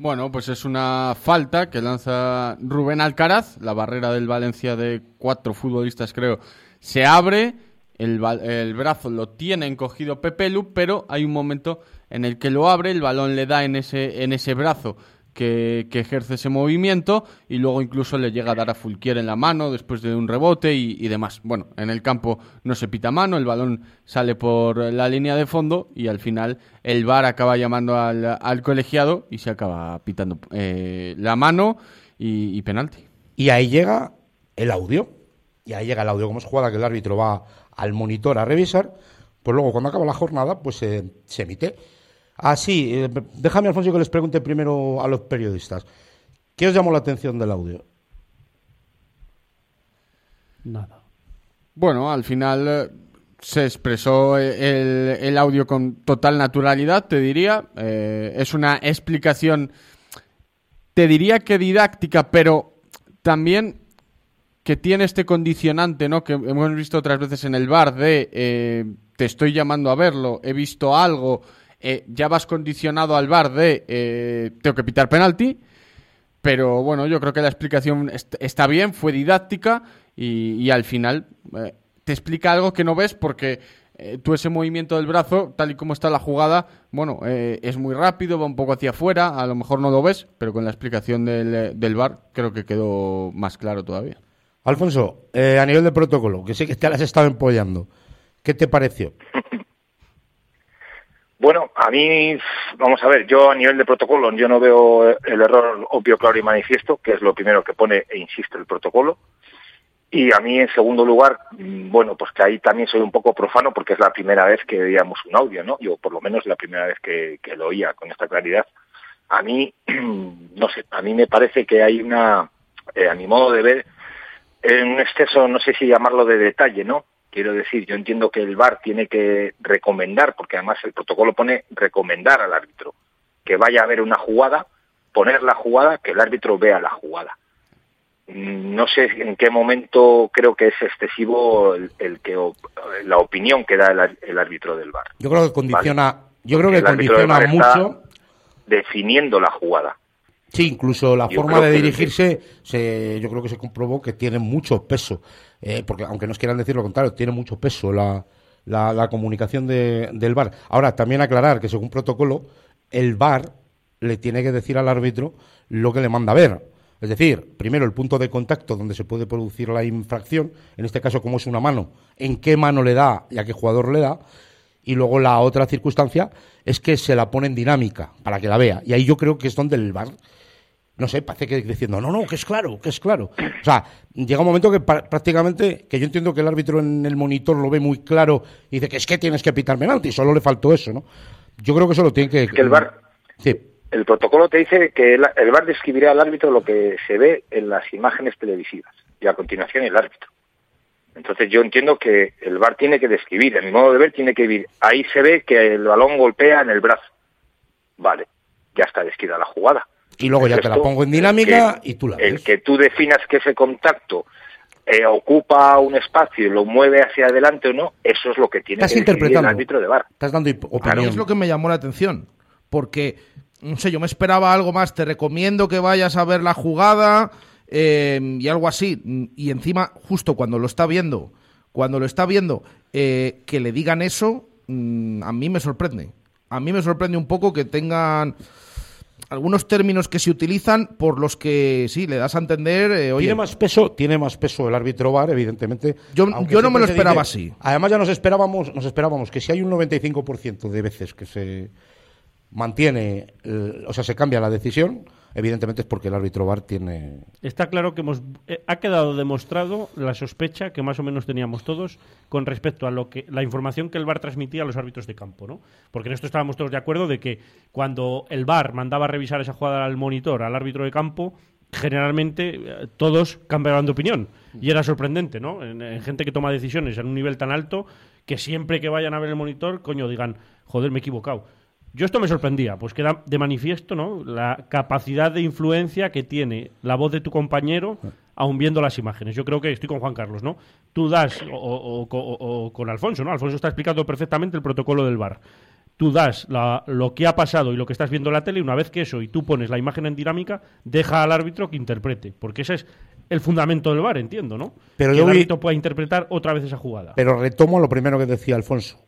Bueno, pues es una falta que lanza Rubén Alcaraz, la barrera del Valencia de cuatro futbolistas creo, se abre, el, el brazo lo tiene encogido Pepe Lu, pero hay un momento en el que lo abre, el balón le da en ese, en ese brazo que, ejerce ese movimiento y luego incluso le llega a dar a Fulquier en la mano después de un rebote y, demás. Bueno, en el campo no se pita mano, el balón sale por la línea de fondo y al final el VAR acaba llamando al, colegiado y se acaba pitando eh, la mano y, penalti. Y ahí llega el audio. Y ahí llega el audio. Como es jugada que el árbitro va al monitor a revisar, pues luego cuando acaba la jornada, pues se- se emite. Así, eh, déjame, Alfonso, que les pregunte primero a los periodistas. ¿Qué os llamó la atención del audio? Nada. Bueno, al final eh, se expresó eh, el, audio con total naturalidad, te diría. Eh, es una explicación, te diría que didáctica, pero también que tiene este condicionante, ¿no? Que hemos visto otras veces en el bar de te estoy llamando a verlo, he visto algo, eh, ya vas condicionado al bar de eh, tengo que pitar penalti. Pero bueno, yo creo que la explicación est- está bien, fue didáctica y, al final eh, te explica algo que no ves porque tú ese movimiento del brazo, tal y como está la jugada, bueno, es muy rápido, va un poco hacia afuera, a lo mejor no lo ves, pero con la explicación del, del VAR creo que quedó más claro todavía. Alfonso, a nivel de protocolo, que sé que te has estado empollando, ¿qué te pareció? Bueno, a mí, vamos a ver, yo a nivel de protocolo, yo no veo el error obvio, claro y manifiesto, que es lo primero que pone, e insisto, el protocolo. Y a mí, en segundo lugar, mm, bueno, pues que ahí también soy un poco profano porque es la primera vez que oíamos un audio, ¿no? Yo, por lo menos, la primera vez que, lo oía con esta claridad. A mí, no sé, a mí me parece que hay una, eh, a mi modo de ver, en un exceso, no sé si llamarlo de detalle, ¿no? Quiero decir, yo entiendo que el VAR tiene que recomendar, porque además el protocolo pone recomendar al árbitro que vaya a ver una jugada, poner la jugada, que el árbitro vea la jugada. Mm, No sé en qué momento creo que es excesivo el, el que la opinión que da el, el árbitro del VAR. Yo creo que condiciona, yo creo que condiciona mucho. definiendo la jugada. Sí, incluso la Yo forma de que- dirigirse, se, yo creo que se comprobó que tiene mucho peso, eh, porque aunque nos quieran decir lo contrario, tiene mucho peso la, la, la comunicación de- del VAR. Ahora, también aclarar que según protocolo, el VAR le tiene que decir al árbitro lo que le manda a ver. Es decir, primero el punto de contacto donde se puede producir la infracción, en este caso como es una mano, en qué mano le da y a qué jugador le da, y luego la otra circunstancia es que se la pone en dinámica para que la vea. Y ahí yo creo que es donde el VAR no sé, parece que diciendo, no, no, que es claro, que es claro. O sea, llega un momento que prácticamente, que yo entiendo que el árbitro en el monitor lo ve muy claro y dice que es que tienes que pitar penalti, solo le faltó eso, ¿no? Yo creo que eso lo tiene que... que el VAR- Sí, El protocolo te dice que el, el VAR describirá al árbitro lo que se ve en las imágenes televisivas y a continuación el árbitro. Entonces yo entiendo que el VAR tiene que describir, a mi modo de ver tiene que decir, ahí se ve que el balón golpea en el brazo. Vale, ya está descrita la jugada. y luego ya El te la pongo en dinámica que- y tú la El ves. que tú definas que ese contacto eh, ocupa un espacio y lo mueve hacia adelante o no, eso es lo que tiene Estás que decidir el interpretando. árbitro de VAR. Estás dando opinión. es lo que me llamó la atención. Porque, no sé, yo me esperaba algo más. Te recomiendo que vayas a ver la jugada eh, y algo así. Y encima, justo cuando lo está viendo, cuando lo está viendo, eh, que le digan eso, mm, a mí me sorprende. A mí me sorprende un poco que tengan algunos términos que se utilizan por los que, sí, le das a entender, eh, oye, Tiene más peso, tiene más peso el árbitro VAR, evidentemente. Yo- yo no me lo esperaba dice- así. Además ya nos esperábamos, nos esperábamos que si hay un 95% de veces que se mantiene, el- o sea, se cambia la decisión, evidentemente es porque el árbitro VAR tiene Está claro que hemos, eh, ha quedado demostrado la sospecha que más o menos teníamos todos con respecto a lo que la información que el VAR transmitía a los árbitros de campo, ¿no? Porque en esto estábamos todos de acuerdo de que cuando el VAR mandaba revisar esa jugada al monitor, al árbitro de campo, generalmente eh, todos cambiaban de opinión y era sorprendente, ¿no? En gente que toma decisiones en un nivel tan alto que siempre que vayan a ver el monitor, coño, digan, joder, me he equivocado. Yo esto me sorprendía, pues queda de manifiesto, ¿no? La capacidad de influencia que tiene la voz de tu compañero aun viendo las imágenes. Yo creo que estoy con Juan Carlos, ¿no? Tú das, o, o- o- o con Alfonso, ¿no? Alfonso está explicando perfectamente el protocolo del VAR. Tú das la- lo que ha pasado y lo que estás viendo en la tele y una vez que eso y tú pones la imagen en dinámica, deja al árbitro que interprete, porque ese es el fundamento del VAR, entiendo, ¿no? Pero que yo el vi- árbitro pueda interpretar otra vez esa jugada. Pero retomo lo primero que decía Alfonso.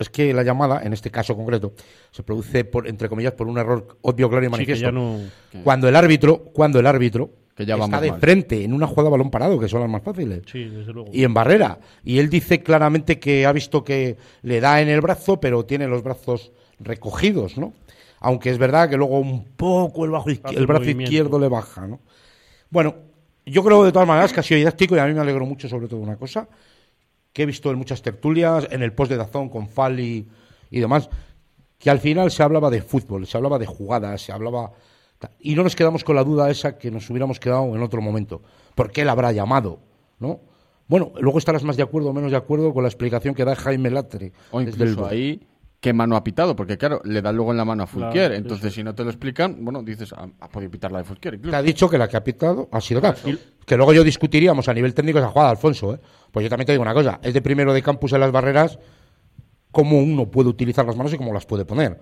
Es que la llamada, en este caso concreto, se produce por, entre comillas, por un error obvio, claro y manifiesto. no- Cuando el árbitro, cuando el árbitro Que ya está de mal. frente en una jugada balón parado, que son las más fáciles. Sí, desde luego. Y en barrera. Y él dice claramente que ha visto que le da en el brazo, pero tiene los brazos recogidos, ¿no? Aunque es verdad que luego un poco el, bajo el brazo movimiento. izquierdo le baja, ¿no? Bueno, yo creo de todas maneras que ha sido didáctico y a mí me alegro mucho sobre todo una cosa, que he visto en muchas tertulias, en el post de Dazón con Fali y demás, que al final se hablaba de fútbol, se hablaba de jugadas, se hablaba... Y no nos quedamos con la duda esa que nos hubiéramos quedado en otro momento. ¿Por qué él habrá llamado? ¿No? Bueno, luego estarás más de acuerdo o menos de acuerdo con la explicación que da Jaime Latre. O el incluso ahí, ¿qué mano ha pitado? Porque claro, le da luego en la mano a Fulquier. Claro, entonces, si no te lo explican, bueno, dices, "Ah, ha podido pitar la de Fulquier. incluso". Te ha dicho que la que ha pitado ha sido tal. Que luego yo discutiríamos a nivel técnico esa jugada, Alfonso. ¿eh? Pues yo también te digo una cosa. Es de primero de campus en las barreras cómo uno puede utilizar las manos y cómo las puede poner.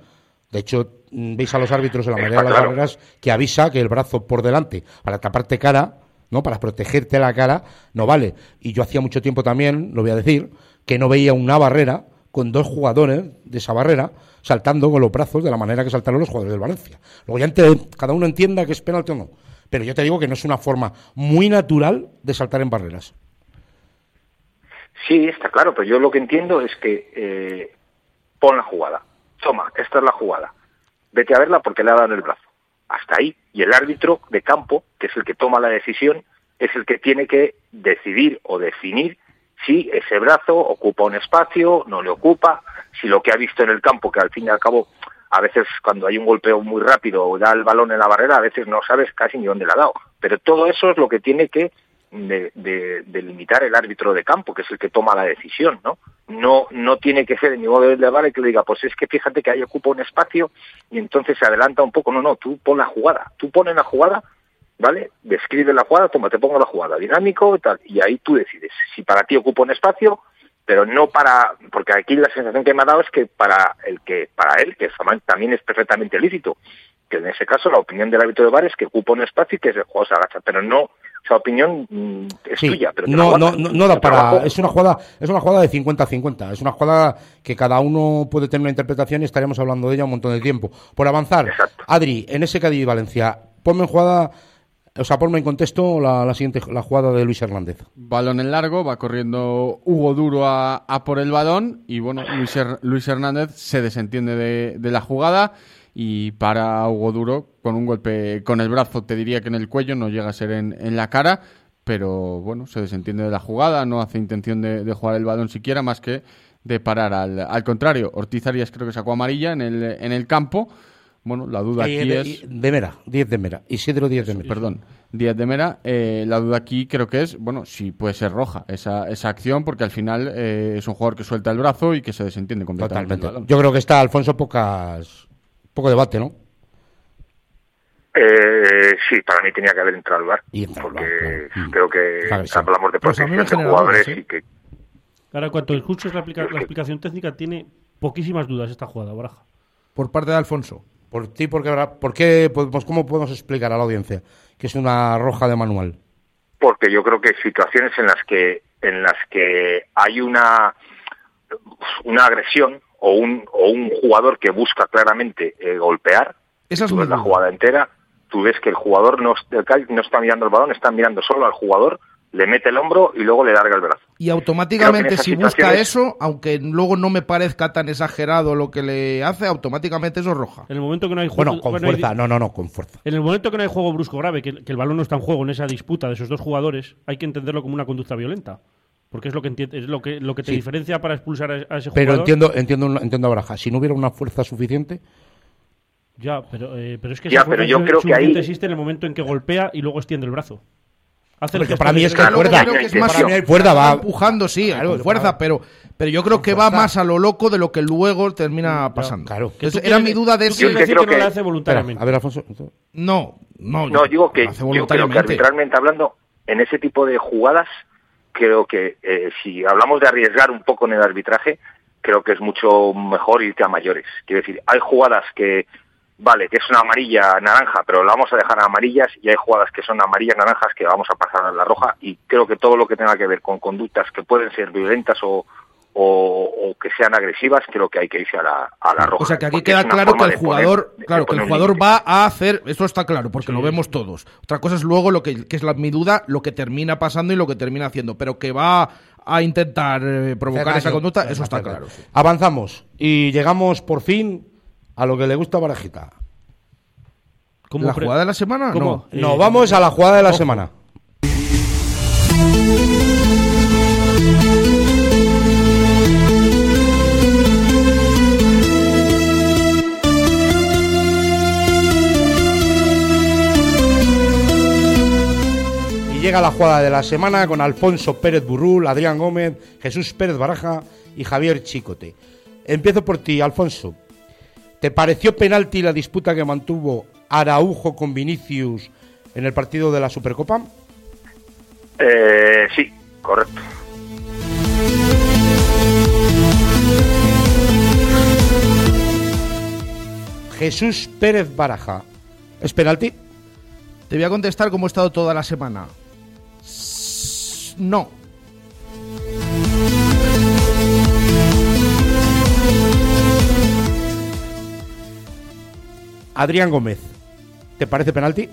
De hecho, mm, veis a los árbitros en la mayoría de las claro. barreras que avisa que el brazo por delante para taparte cara, ¿no? Para protegerte la cara, no vale. Y yo hacía mucho tiempo también, lo voy a decir, que no veía una barrera con dos jugadores de esa barrera saltando con los brazos de la manera que saltaron los jugadores del Valencia. Luego ya cada uno entienda que es penalti o no. Pero yo te digo que no es una forma muy natural de saltar en barreras. Sí, está claro, pero yo lo que entiendo es que eh, pon la jugada. Toma, esta es la jugada. Vete a verla porque le ha dado en el brazo. Hasta ahí. Y el árbitro de campo, que es el que toma la decisión, es el que tiene que decidir o definir si ese brazo ocupa un espacio, no le ocupa, si lo que ha visto en el campo, que al fin y al cabo, a veces cuando hay un golpeo muy rápido o da el balón en la barrera, a veces no sabes casi ni dónde le ha dado. Pero todo eso es lo que tiene que de, de- el árbitro de campo, que es el que toma la decisión, ¿no? No, no tiene que ser el nivel de la vara que le diga, pues es que fíjate que ahí ocupa un espacio y entonces se adelanta un poco. No, no, tú pon la jugada, tú pones la jugada, ¿vale? Describe la jugada, toma, te pongo la jugada, dinámico y tal, y ahí tú decides si para ti ocupa un espacio, pero no para, porque aquí la sensación que me ha dado es que para el que, para él, que también es perfectamente lícito, que en ese caso la opinión del árbitro de bar es que ocupa un espacio y que el juego se agacha, pero no, esa opinión mm, es Sí, tuya, pero te no, no, no, no da para. trabajo- Es una jugada, es una jugada de 50-50. Es una jugada que cada uno puede tener una interpretación y estaremos hablando de ella un montón de tiempo. Por avanzar, Adri, en ese Cádiz y Valencia, ponme en jugada, o sea, ponme en contexto la, siguiente la jugada de Luis Hernández. Balón en largo, va corriendo Hugo Duro a, por el balón y bueno, Luis, Her- Luis Hernández se desentiende de, la jugada y para Hugo Duro con un golpe con el brazo, te diría que en el cuello, no llega a ser en, la cara, pero bueno, se desentiende de la jugada, no hace intención de, jugar el balón siquiera, más que de parar al, al contrario. Ortiz Arias creo que sacó amarilla en el, en el campo. Bueno, la duda Eh, aquí de, es... de Mera, 10 de Mera. Isidro 10 de Mera. Perdón, Díaz de Mera. eh, la duda aquí creo que es, bueno, si puede ser roja esa, esa acción, porque al final eh, es un jugador que suelta el brazo y que se desentiende completamente. Totalmente. balón. Yo creo que está, Alfonso, pocas, poco debate, ¿no? Eh, sí, para mí tenía que haber entrado al bar, Y porque creo que Claro que sí. hablamos de Pues protección de jugadores dudas, ¿eh? y que Ahora, cuanto escuches la, aplica- la explicación técnica, tiene poquísimas dudas esta jugada, Baraja. Por parte de Alfonso. Por ti, porque, ¿por qué, pues, ¿cómo podemos explicar a la audiencia que es una roja de manual? porque yo creo que situaciones en las que en las que hay una una agresión o un o un jugador que busca claramente eh, golpear Esa es tú mi ves la jugada entera tú ves que el jugador no, no está mirando el balón está mirando solo al jugador le mete el hombro y luego le larga el brazo Y automáticamente, si busca eso, aunque luego no me parezca tan exagerado lo que le hace, automáticamente eso es roja. En el momento que no hay juego. Bueno, con fuerza, no, no, no, con fuerza. En el momento que no hay juego brusco grave, que, que el balón no está en juego en esa disputa de esos dos jugadores, hay que entenderlo como una conducta violenta. Porque es lo que, es lo que, lo que te Sí. diferencia para expulsar a, a ese Pero jugador. entiendo, entiendo, entiendo a Baraja. Si no hubiera una fuerza suficiente, Ya, pero, eh, pero es que Ya, esa pero yo creo que ahí- existe en el momento en que golpea y luego extiende el brazo. Hace Porque para mí es que hay fuerza. Creo que es más Para mí hay fuerza, va. empujando, sí, Claro, con fuerza, pero, pero yo creo que va más a lo loco de lo que luego termina pasando. claro. Que Entonces, era mi duda de si... decir creo que no que- lo hace voluntariamente. Espera, a ver, Alfonso. No, no, no digo que yo creo que arbitralmente hablando en ese tipo de jugadas creo que eh, si hablamos de arriesgar un poco en el arbitraje creo que es mucho mejor irte a mayores quiero decir hay jugadas que vale que es una amarilla naranja pero la vamos a dejar a amarillas y hay jugadas que son amarillas naranjas que vamos a pasar a la roja y creo que todo lo que tenga que ver con conductas que pueden ser violentas o o, o que sean agresivas creo que hay que irse a la, a la roja O sea que aquí queda claro que el poner- jugador, claro, que el jugador va a hacer, eso está claro, porque lo vemos todos. Otra cosa es luego lo que, que es la, mi duda, lo que termina pasando y lo que termina haciendo, pero que va a intentar eh, provocar esa conducta, eso está claro. Avanzamos y llegamos por fin a lo que le gusta Barajita. ¿La jugada de la semana? ¿Cómo? No. No, vamos a la jugada de la ojo. semana. Y llega la jugada de la semana con Alfonso Pérez Burrul, Adrián Gómez, Jesús Pérez Baraja y Javier Chicote. Empiezo por ti, Alfonso. ¿Te pareció penalti la disputa que mantuvo Araujo con Vinicius en el partido de la Supercopa? Eh, sí correcto Jesús Pérez Baraja. ¿Es penalti? Te voy a contestar como he estado toda la semana. No. Adrián Gómez. ¿Te parece penalti?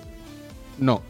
No.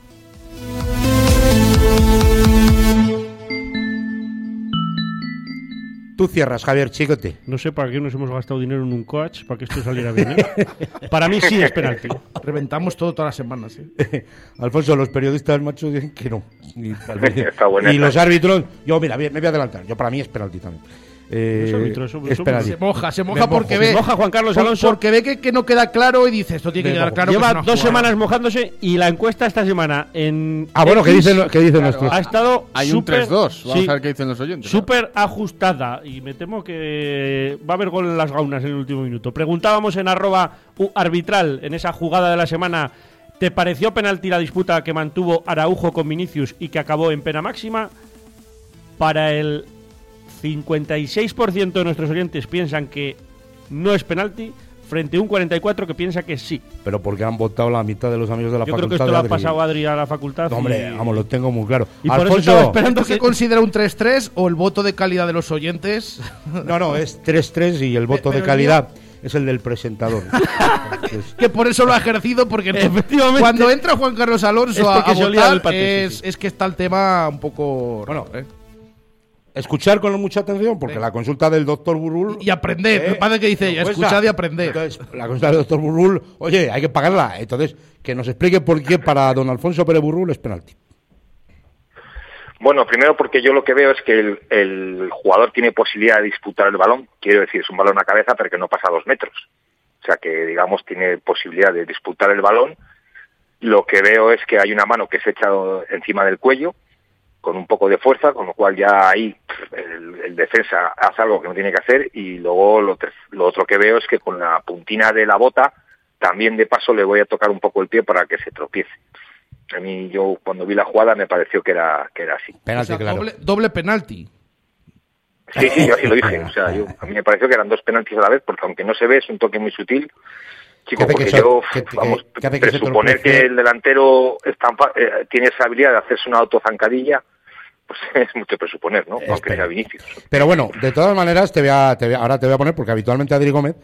Tú cierras, Javier Chicote. No sé para qué nos hemos gastado dinero en un coach para que esto saliera bien. ¿eh? para mí sí es penalti. Reventamos todo todas las semanas. ¿eh? Alfonso, los periodistas machos dicen que no. Y, los árbitros, yo mira, me voy a adelantar. Yo para mí es penalti también. Eh, árbitros. Se moja, se Me moja mojo. porque Se ve. moja Juan Carlos por- Alonso. Porque ve que, que no queda claro y dice esto tiene que Me quedar mojo. claro. Lleva dos semanas mojándose y la encuesta esta semana en. Ah, bueno, ¿qué dicen, qué dicen nuestros? Ha estado Hay un súper- 3-2. Vamos sí, a ver qué dicen los oyentes. Súper ajustada y me temo que va a haber gol en las gaunas en el último minuto. Preguntábamos en arroba arbitral en esa jugada de la semana. ¿Te pareció penalti la disputa que mantuvo Araujo con Vinicius y que acabó en pena máxima? Para el 56% de nuestros oyentes piensan que no es penalti, frente a un 44% que piensa que sí. Pero porque han votado la mitad de los amigos de la Yo creo facultad. que esto lo ha pasado Adri a la facultad. No, hombre, y- vamos, lo tengo muy claro. Y por eso esperando ¿Esto se que- considera un 3-3 o el voto de calidad de los oyentes? No, no, es 3-3 y el voto pero de calidad es el del presentador. Entonces, que por eso lo ha ejercido, porque no- Efectivamente. cuando entra Juan Carlos Alonso Es a, votar, es, sí, es que está el tema un poco... Bueno, ¿eh? Escuchar con mucha atención, porque la consulta del doctor Burul. Y aprender, Eh, me parece que dice, no cuesta. escuchad y aprender. Entonces, la consulta del doctor Burul, oye, hay que pagarla. Entonces, que nos explique por qué para don Alfonso Pérez Burul es penalti. Bueno, primero porque yo lo que veo es que el, el jugador tiene posibilidad de disputar el balón, quiero decir, es un balón a cabeza, pero que no pasa dos metros. O sea que, digamos, tiene posibilidad de disputar el balón. Lo que veo es que hay una mano que se echa encima del cuello, con un poco de fuerza, con lo cual ya ahí el, el defensa hace algo que no tiene que hacer y luego lo, lo otro que veo es que con la puntina de la bota también de paso le voy a tocar un poco el pie para que se tropiece. A mí yo cuando vi la jugada me pareció que era que era así. O Penalti, sea, claro. doble, doble penalti. Sí, sí, yo así lo dije. O sea, yo- a mí me pareció que eran dos penaltis a la vez, porque aunque no se ve, es un toque muy sutil. ¿Qué Chico, que porque yo, que- vamos, que presuponer que el delantero es tan eh, tiene esa habilidad de hacerse una autozancadilla, pues es mucho presuponer, ¿no? Aunque Espera. sea Vinicius. Pero bueno, de todas maneras, te voy a, te voy a- ahora te voy a poner, porque habitualmente Adri Gómez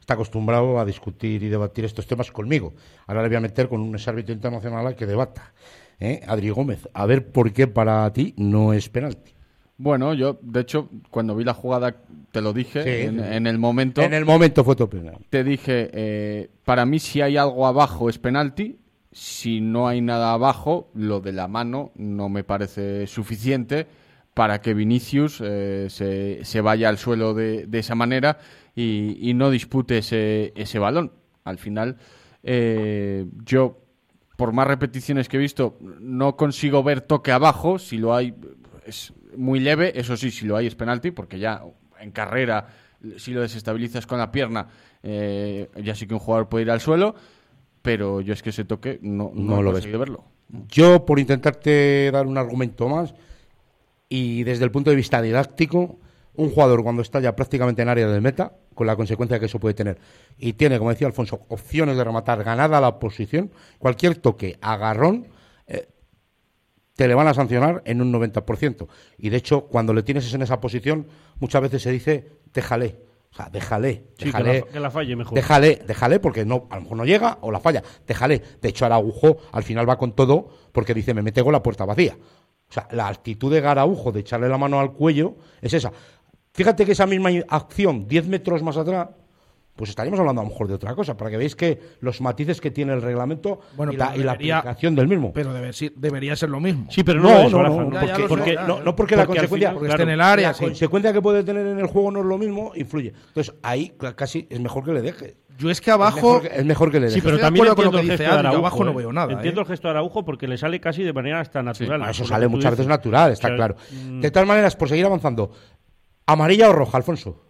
está acostumbrado a discutir y debatir estos temas conmigo. Ahora le voy a meter con un árbitro internacional al que debata. ¿eh? Adri Gómez, a ver por qué para ti no es penalti. Bueno, yo, de hecho, cuando vi la jugada, te lo dije Sí, en, sí. en el momento. En el momento fue tu penalti. Te dije, eh, para mí si hay algo abajo es penalti, si no hay nada abajo, lo de la mano no me parece suficiente para que Vinicius eh, se, se vaya al suelo de, de esa manera y, y no dispute ese, ese balón. Al final, eh, yo, por más repeticiones que he visto, no consigo ver toque abajo, si lo hay es muy leve, eso sí, si lo hay es penalti, porque ya en carrera, si lo desestabilizas con la pierna, eh, ya sí que un jugador puede ir al suelo, pero yo es que ese toque no, no, No he lo ves. verlo. Yo, por intentarte dar un argumento más, y desde el punto de vista didáctico, un jugador cuando está ya prácticamente en área de meta, con la consecuencia que eso puede tener, y tiene, como decía Alfonso, opciones de rematar ganada la posición, cualquier toque, agarrón, eh, te le van a sancionar en un 90%. Y de hecho, cuando le tienes en esa posición, muchas veces se dice, déjale. O sea, déjale, Sí, que déjale. la, que la falle mejor. Déjale, déjale, porque no, a lo mejor no llega o la falla. Déjale. De hecho, Araujo al final va con todo porque dice, me mete con la puerta vacía. O sea, la actitud de Garaujo de echarle la mano al cuello es esa. Fíjate que esa misma acción, 10 metros más atrás, pues estaríamos hablando a lo mejor de otra cosa, para que veáis que los matices que tiene el reglamento Bueno, y, la, y aplicación del mismo. Pero debe debería ser lo mismo. Sí, pero no, No, es, no, no, porque, no, la consecuencia, Porque claro, esté en el área, la sí. consecuencia que puede tener en el juego no es lo mismo, influye. Entonces ahí ca- casi es mejor que le deje. Yo es que Es abajo... mejor que, es mejor que le deje. Sí, pero Estoy también con lo entiendo que el dice de Araujo. abajo no ¿eh? veo nada, Entiendo ¿eh? el gesto de Araujo porque le sale casi de manera hasta natural. Ah, Eso sale muchas veces natural, está claro. mm, De todas maneras, por seguir avanzando, ¿amarilla o roja, Alfonso?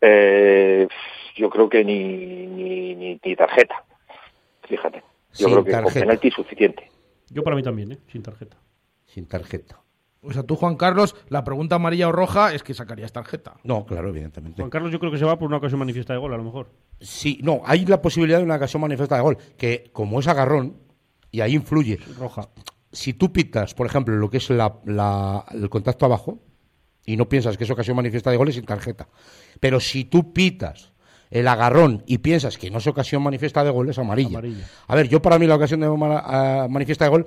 Eh, yo creo que ni, ni, ni, ni tarjeta. Fíjate. Yo Sin creo que con tarjeta. penalti es suficiente. Yo para mí también, ¿eh? Sin tarjeta. Sin tarjeta. O sea, tú, Juan Carlos, la pregunta amarilla o roja es que sacarías tarjeta. No, claro, evidentemente. Juan Carlos yo creo que se va por una ocasión manifiesta de gol, a lo mejor. Sí, no, hay la posibilidad de una ocasión manifiesta de gol, que como es agarrón, y ahí influye. Roja. Si tú pitas, por ejemplo, lo que es la- la- el contacto abajo, y no piensas que es ocasión manifiesta de gol, es sin tarjeta. Pero si tú pitas el agarrón y piensas que no es ocasión manifiesta de gol, es amarilla. Amarilla. A ver, yo para mí la ocasión de ah, manifiesta de gol,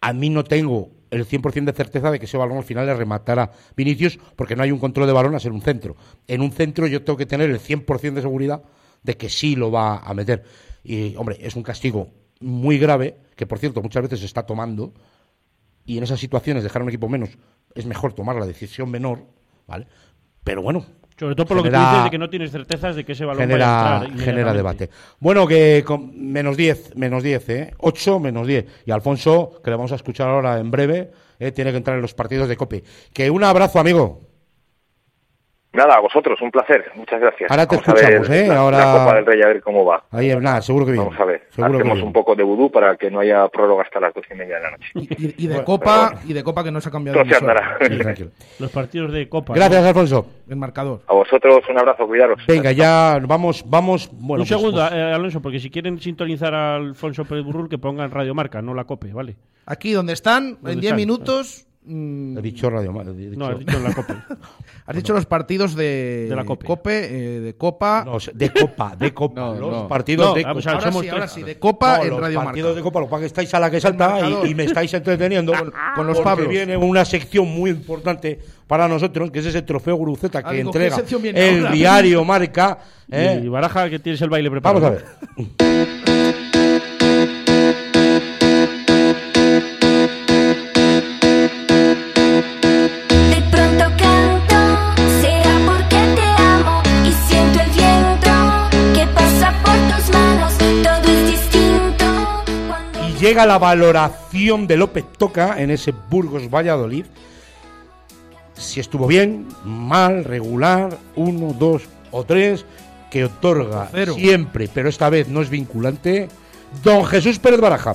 a mí no tengo el 100% de certeza de que ese balón al final le rematará Vinicius, porque no hay un control de balón a ser un centro. En un centro yo tengo que tener el 100% de seguridad de que sí lo va a meter. Y, hombre, es un castigo muy grave, que por cierto muchas veces se está tomando, y en esas situaciones dejar a un equipo menos es mejor tomar la decisión menor, ¿vale? Pero bueno. Sobre todo por lo que tú dices de que no tienes certezas de que ese balón genera, vaya a entrar. genera debate. Bueno, que con menos 10, menos 10, ¿eh? 8, menos 10. Y Alfonso, que le vamos a escuchar ahora en breve, ¿eh? tiene que entrar en los partidos de COPE. Que un abrazo, amigo. Nada, a vosotros, un placer. Muchas gracias. Ahora te Vamos a ver escuchamos, ¿eh? La, Ahora- la Copa del Rey, a ver cómo va. Ahí, nada, seguro que bien. Vamos a ver. Seguro Hacemos un poco de vudú para que no haya prórroga hasta las doce y media de la noche. Y, y de Bueno, Copa, y de Copa que no se ha cambiado Todo se andará. Sí. Los partidos de Copa. Gracias, ¿no? Alfonso. El marcador. A vosotros un abrazo, cuidaros. Venga, ya vamos, vamos. Bueno, un pues, segundo, pues, eh, Alonso, porque si quieren sintonizar a Alfonso Pérez Burrul, que pongan Radio Marca, no la COPE, ¿vale? Aquí donde están, ¿Dónde en 10 están? minutos. Mm, he dicho Radio Mar- he dicho- No, has dicho en la COPE. has dicho los partidos de, De la Cope. eh, de Copa. No, de Copa, de Copa. No, los no. partidos No, de Copa. a ver, ahora somos sí, ahora sí, de Copa No, en los Radio partidos Marca. de Copa, lo que estáis a la que salta y, y me estáis entreteniendo con, con los porque Pablos. viene una sección muy importante para nosotros, que es ese trofeo Guruceta Ah, que ¿qué entrega el ahora? diario Marca. ¿eh? Y Baraja, que tienes el baile preparado. Vamos a ver. Llega la valoración de López Toca en ese Burgos Valladolid. Si estuvo bien, mal, regular, uno, dos o tres, que otorga Cero. siempre, pero esta vez no es vinculante, don Jesús Pérez Baraja.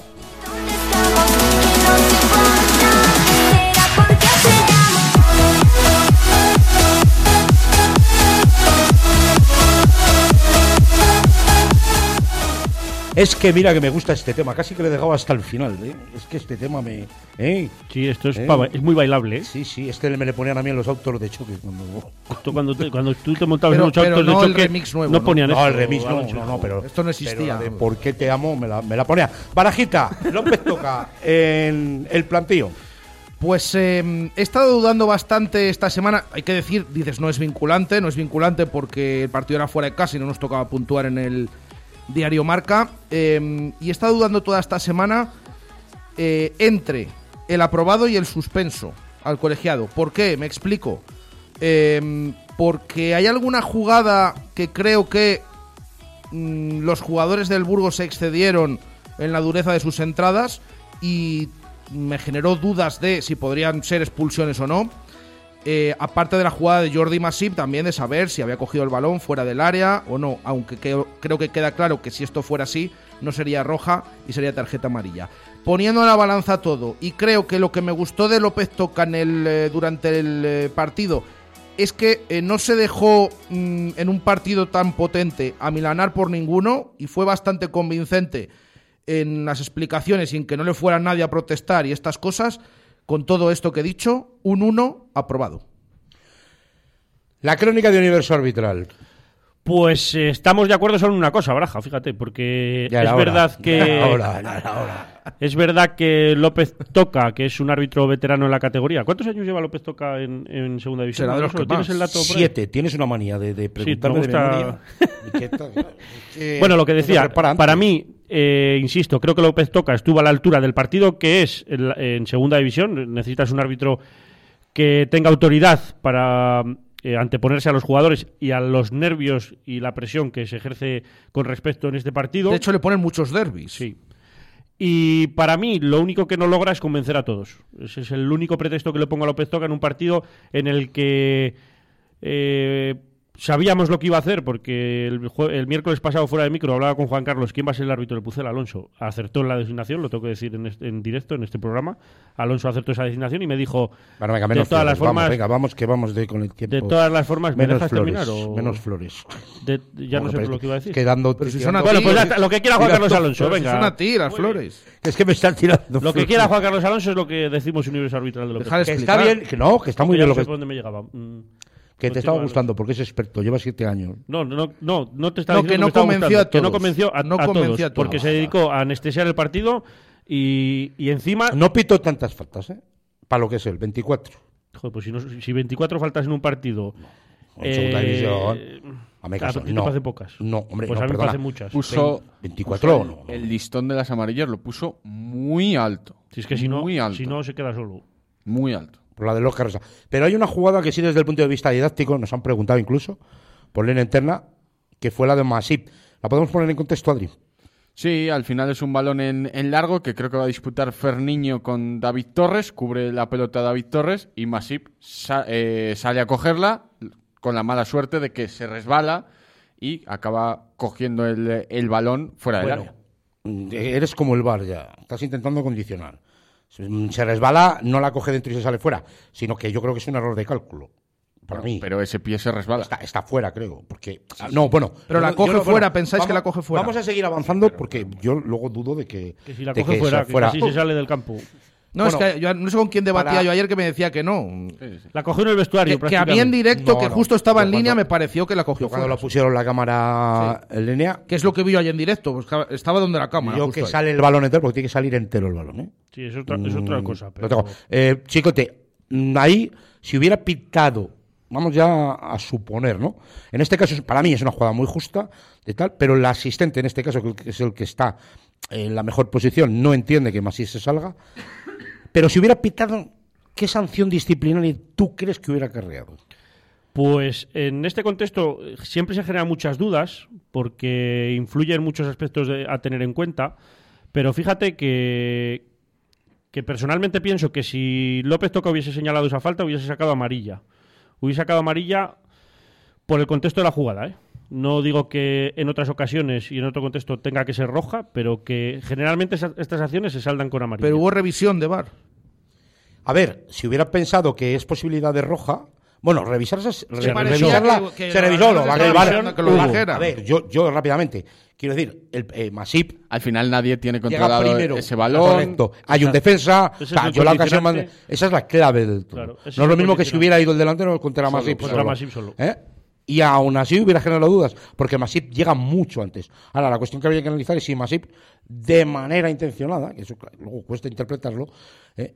Es que mira que me gusta este tema, casi que le he dejado hasta el final. ¿eh? Es que este tema me. ¿eh? Sí, esto es, Eh. pa- es muy bailable. ¿eh? Sí, sí, este me le ponían a mí en los autos de choque. Cuando... Esto cuando, te- cuando tú te montabas Pero- en los autos pero de no el choque, remix nuevo, no ¿no? ponían No, esto, el remix no, no, no, pero. Esto no existía. de ¿Por qué te amo? Me la, me la ponía. Barajita, López toca en el plantío. Pues eh, he estado dudando bastante esta semana. Hay que decir, dices, no es vinculante, no es vinculante porque el partido era fuera de casa y no nos tocaba puntuar en el diario Marca. Eh, y estado dudando toda esta semana eh, entre el aprobado y el suspenso al colegiado. ¿Por qué? Me explico. Eh, porque hay alguna jugada que creo que mm, los jugadores del Burgos se excedieron en la dureza de sus entradas y me generó dudas de si podrían ser expulsiones o no. Eh, aparte de la jugada de Jordi Masip, también de saber si había cogido el balón fuera del área o no. Aunque que- creo que queda claro que si esto fuera así, no sería roja y sería tarjeta amarilla. Poniendo en la balanza todo, y creo que lo que me gustó de López Toca en el, eh, durante el eh, partido es que no se dejó mm, en un partido tan potente a milanar por ninguno y fue bastante convincente en las explicaciones sin que no le fuera nadie a protestar y estas cosas. Con todo esto que he dicho, un 1 aprobado. La crónica de universo arbitral. Pues eh, estamos de acuerdo solo en una cosa, Baraja, fíjate, porque Ya es hora, verdad que ya era hora, ya era hora. es verdad que López Toca, que es un árbitro veterano en la categoría. ¿Cuántos años lleva López Toca en, en segunda división? Será de los que ¿Tienes el dato? Siete. Tienes una manía de, de preguntarme. Eh, Bueno, lo que decía, para mí, eh, insisto, creo que López Toca estuvo a la altura del partido que es en, segunda división. Necesitas un árbitro que tenga autoridad para eh, anteponerse a los jugadores y a los nervios y la presión que se ejerce con respecto en este partido. De hecho, le ponen muchos derbis. Sí. Y para mí, lo único que no logra es convencer a todos. Ese es el único pretexto que le pongo a López Toca en un partido en el que eh, sabíamos lo que iba a hacer, porque el, jue- el miércoles pasado, fuera de micro, hablaba con Juan Carlos quién va a ser el árbitro del Pucel. Alonso acertó en la designación, lo tengo que decir en, este- en directo, en este programa. Alonso acertó esa designación y me dijo: Bueno, venga, de todas las vamos, formas, venga, vamos, que vamos de, con el tiempo. de todas las formas, ¿me menos dejas flores, terminar? O... Menos flores. de- ya no sé pero lo que iba a decir. Quedando, Pero si Bueno, pues ya Tirando está, lo que quiera Juan Carlos Alonso, Pero si venga. son a ti las Muy bien. flores. Es que me están tirando Lo que quiera Juan Carlos Alonso es lo que decimos universo arbitral de López. Deja de Que está bien, que no, que está muy bien no lo sé que, por dónde me llegaba. Mm. Que te estaba Continúa, gustando, porque es experto, lleva siete años. No, no, no, no te está No, diciendo que no me estaba convenció gustando, a Que no todos. convenció a, No a convenció todos, a todos. porque se dedicó a anestesiar el partido y, y encima... No pito tantas faltas, ¿eh? para lo que es el 24. Joder, pues si, no- si 24 faltas en un partido. En segunda eh, división. ¿a caso, ti te no. parece pocas? No, hombre, Pues no, a mí me perdona. parecen muchas. Puso 24 puso no, el, el listón de las amarillas lo puso muy alto. Si es que si no, muy alto. si no se queda solo. Muy alto. Por la de los Carrasca. Pero hay una jugada que sí desde el punto de vista didáctico nos han preguntado incluso por línea interna, que fue la de Masip. ¿La podemos poner en contexto, Adri? Sí, al final es un balón en, en largo que creo que va a disputar Ferniño con David Torres, cubre la pelota David Torres y Masip sa- eh, sale a cogerla con la mala suerte de que se resbala y acaba cogiendo el, el balón fuera del Bueno, área. mm, Eres como el bar ya. Estás intentando condicionar. Se se resbala, no la coge dentro y se sale fuera, sino que yo creo que es un error de cálculo. Para mí. Pero ese pie se resbala. Está, está fuera, creo. Porque, ah, no, bueno. Pero la coge yo fuera, bueno, ¿pensáis que vamos- la coge fuera? Vamos a seguir avanzando porque yo luego dudo de que. Que si la coge que fuera, que casi se sale del campo. No, Bueno, es que yo no sé con quién debatía para- yo ayer que me decía que no. La cogió en el vestuario. Que, que a mí en directo, No, que no. justo estaba Yo en línea, me pareció que la cogió Yo cuando fuera. lo pusieron la cámara en línea, ¿Qué es lo que vi yo ayer en directo? Pues estaba donde la cámara. yo justo que ahí. sale el balón entero, porque tiene que salir entero el balón, ¿eh? Sí, es otra, es otra Mm, cosa. lo Pero... tengo. Eh, Chicote, mm, ahí, si hubiera pitado, vamos ya a suponer, ¿no? En este caso, para mí es una jugada muy justa, de tal, pero el asistente, en este caso, que es el que está en la mejor posición, no entiende que Masí se salga. Pero si hubiera pitado, ¿qué sanción disciplinaria tú crees que hubiera acarreado? Pues en este contexto siempre se generan muchas dudas porque influyen muchos aspectos a tener en cuenta, pero fíjate que, que personalmente pienso que si López Toca hubiese señalado esa falta hubiese sacado amarilla. Hubiese sacado amarilla por el contexto de la jugada, ¿eh? No digo que en otras ocasiones y en otro contexto tenga que ser roja, pero que generalmente esas- estas acciones se saldan con amarilla. Pero hubo revisión de VAR. A ver, si hubiera pensado que es posibilidad de roja, bueno, revisar esas- re- parecía revisarla, que- que se revisó, lo que lo bajera. A ver, yo, yo rápidamente, quiero decir, el eh, Masip Al final nadie tiene controlado primero. ese balón. Correcto. Hay un defensa. o sea, yo la ocasión más- esa es la clave del todo. Claro, no es es lo mismo que si hubiera ido el delantero contra Masip. contra solo. Masip solo. ¿Eh? Y aún así hubiera generado dudas, porque Masip llega mucho antes. Ahora, la cuestión que habría que analizar es si Masip, de manera intencionada, que eso luego cuesta interpretarlo, ¿eh?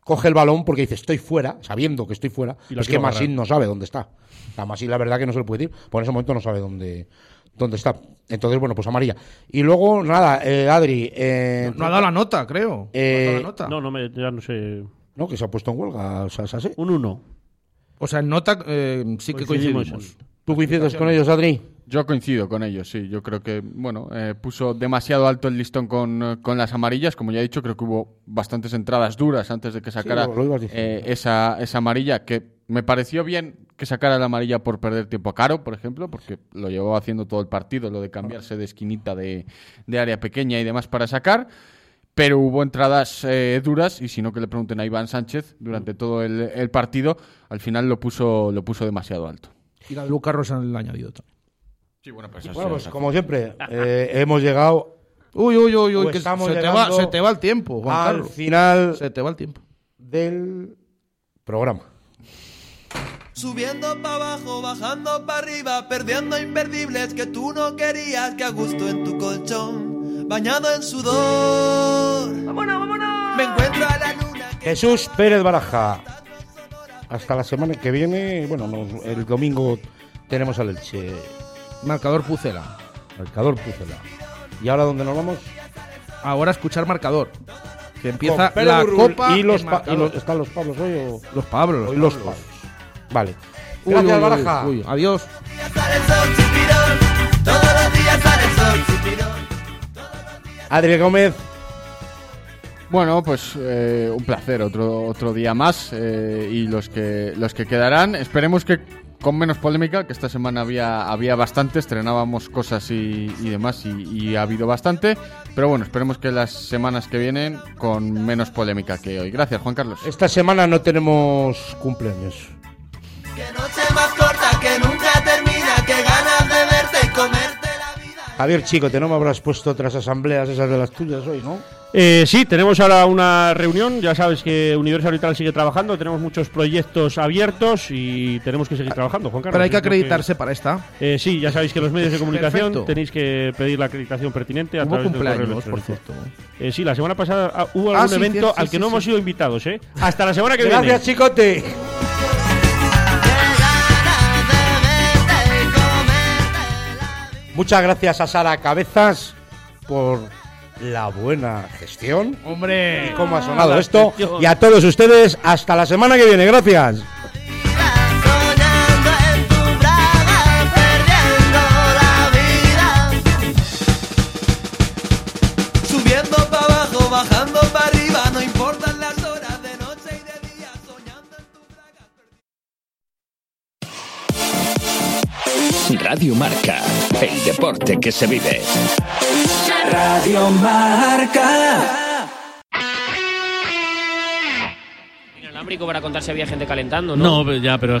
coge el balón porque dice estoy fuera, sabiendo que estoy fuera, Y es que Masip no sabe dónde está. A Masip la verdad que no se lo puede decir, por en ese momento no sabe dónde, dónde está. Entonces, bueno, pues amarilla. Y luego, nada, eh, Adri. eh, No ha dado la nota, creo. Eh, no ha dado la nota. No, no, me, ya no sé. No, que se ha puesto en huelga, o sea, así. Un 1. O sea, en nota eh, sí que Coincidimos coincidimos. ¿Tú coincides con ellos, Adri? Yo coincido con ellos, sí. Yo creo que, bueno, eh, puso demasiado alto el listón con, con las amarillas. Como ya he dicho, creo que hubo bastantes entradas duras antes de que sacara lo- lo eh, esa, esa amarilla. Que me pareció bien que sacara la amarilla por perder tiempo a Caro, por ejemplo, porque lo llevó haciendo todo el partido, lo de cambiarse de esquinita de, de área pequeña y demás para sacar. Pero hubo entradas eh, duras y si no que le pregunten a Iván Sánchez durante todo el, el partido, al final lo puso, lo puso demasiado alto. Y la de Lucas Rosa le ha añadido también. Sí, bueno, pues Bueno, pues como siempre, eh, hemos llegado Uy, uy, uy, uy, que se estamos te, va, se te va el tiempo, Juan al Carlos. final Se te va el tiempo. del programa. Subiendo para abajo, bajando para arriba, perdiendo imperdibles que tú no querías, que a gusto en tu colchón, bañado en sudor. ¡Vámonos, vámonos! Me encuentro a la luna. Jesús Pérez Baraja. Hasta la semana que viene, bueno, nos- el domingo tenemos al Elche. Marcador Pucela. Marcador Pucela. ¿Y ahora dónde nos vamos? Ahora escuchar marcador. Que empieza Con la Burrul copa. y los, y los- ¿Están los Pablos hoy o...? Los Pablos. Hoy los Pablos. Vale. Uy, Gracias, uy, Baraja. uy, adiós. Sale el sol, chipirón. Todos los días sale el sol, chipirón. Adri Gómez. Bueno, pues eh, un placer, otro, otro día más eh, y los que, los que quedarán. Esperemos que con menos polémica, que esta semana había, había bastante, estrenábamos cosas y, y demás y, y ha habido bastante. Pero bueno, esperemos que las semanas que vienen con menos polémica que hoy. Gracias, Juan Carlos. Esta semana no tenemos cumpleaños. Que noche más corta que nunca termina, Javier Chicote, no me habrás puesto otras asambleas esas de las tuyas hoy, ¿no? Eh, sí, tenemos ahora una reunión. Ya sabes que Universo Arbitral sigue trabajando. Tenemos muchos proyectos abiertos y tenemos que seguir trabajando, Juan Carlos. Pero hay que acreditarse para esta. Eh, sí, ya sabéis que los medios de comunicación Perfecto. tenéis que pedir la acreditación pertinente a Hubo través del correo cumpleaños, por cierto. Eh, sí, la semana pasada ah, hubo Ah, algún sí, evento cierto, al sí, que sí, no sí. hemos sido invitados, ¿eh? Hasta la semana que Gracias, viene. Chicote. Muchas gracias a Sara Cabezas por la buena gestión. Hombre, y cómo ha sonado esto. gestión. Y a todos ustedes, hasta la semana que viene. Gracias. Radio Marca, el deporte que se vive. Radio Marca. Inalámbrico para contar si había gente calentando, ¿no? No, pero ya, pero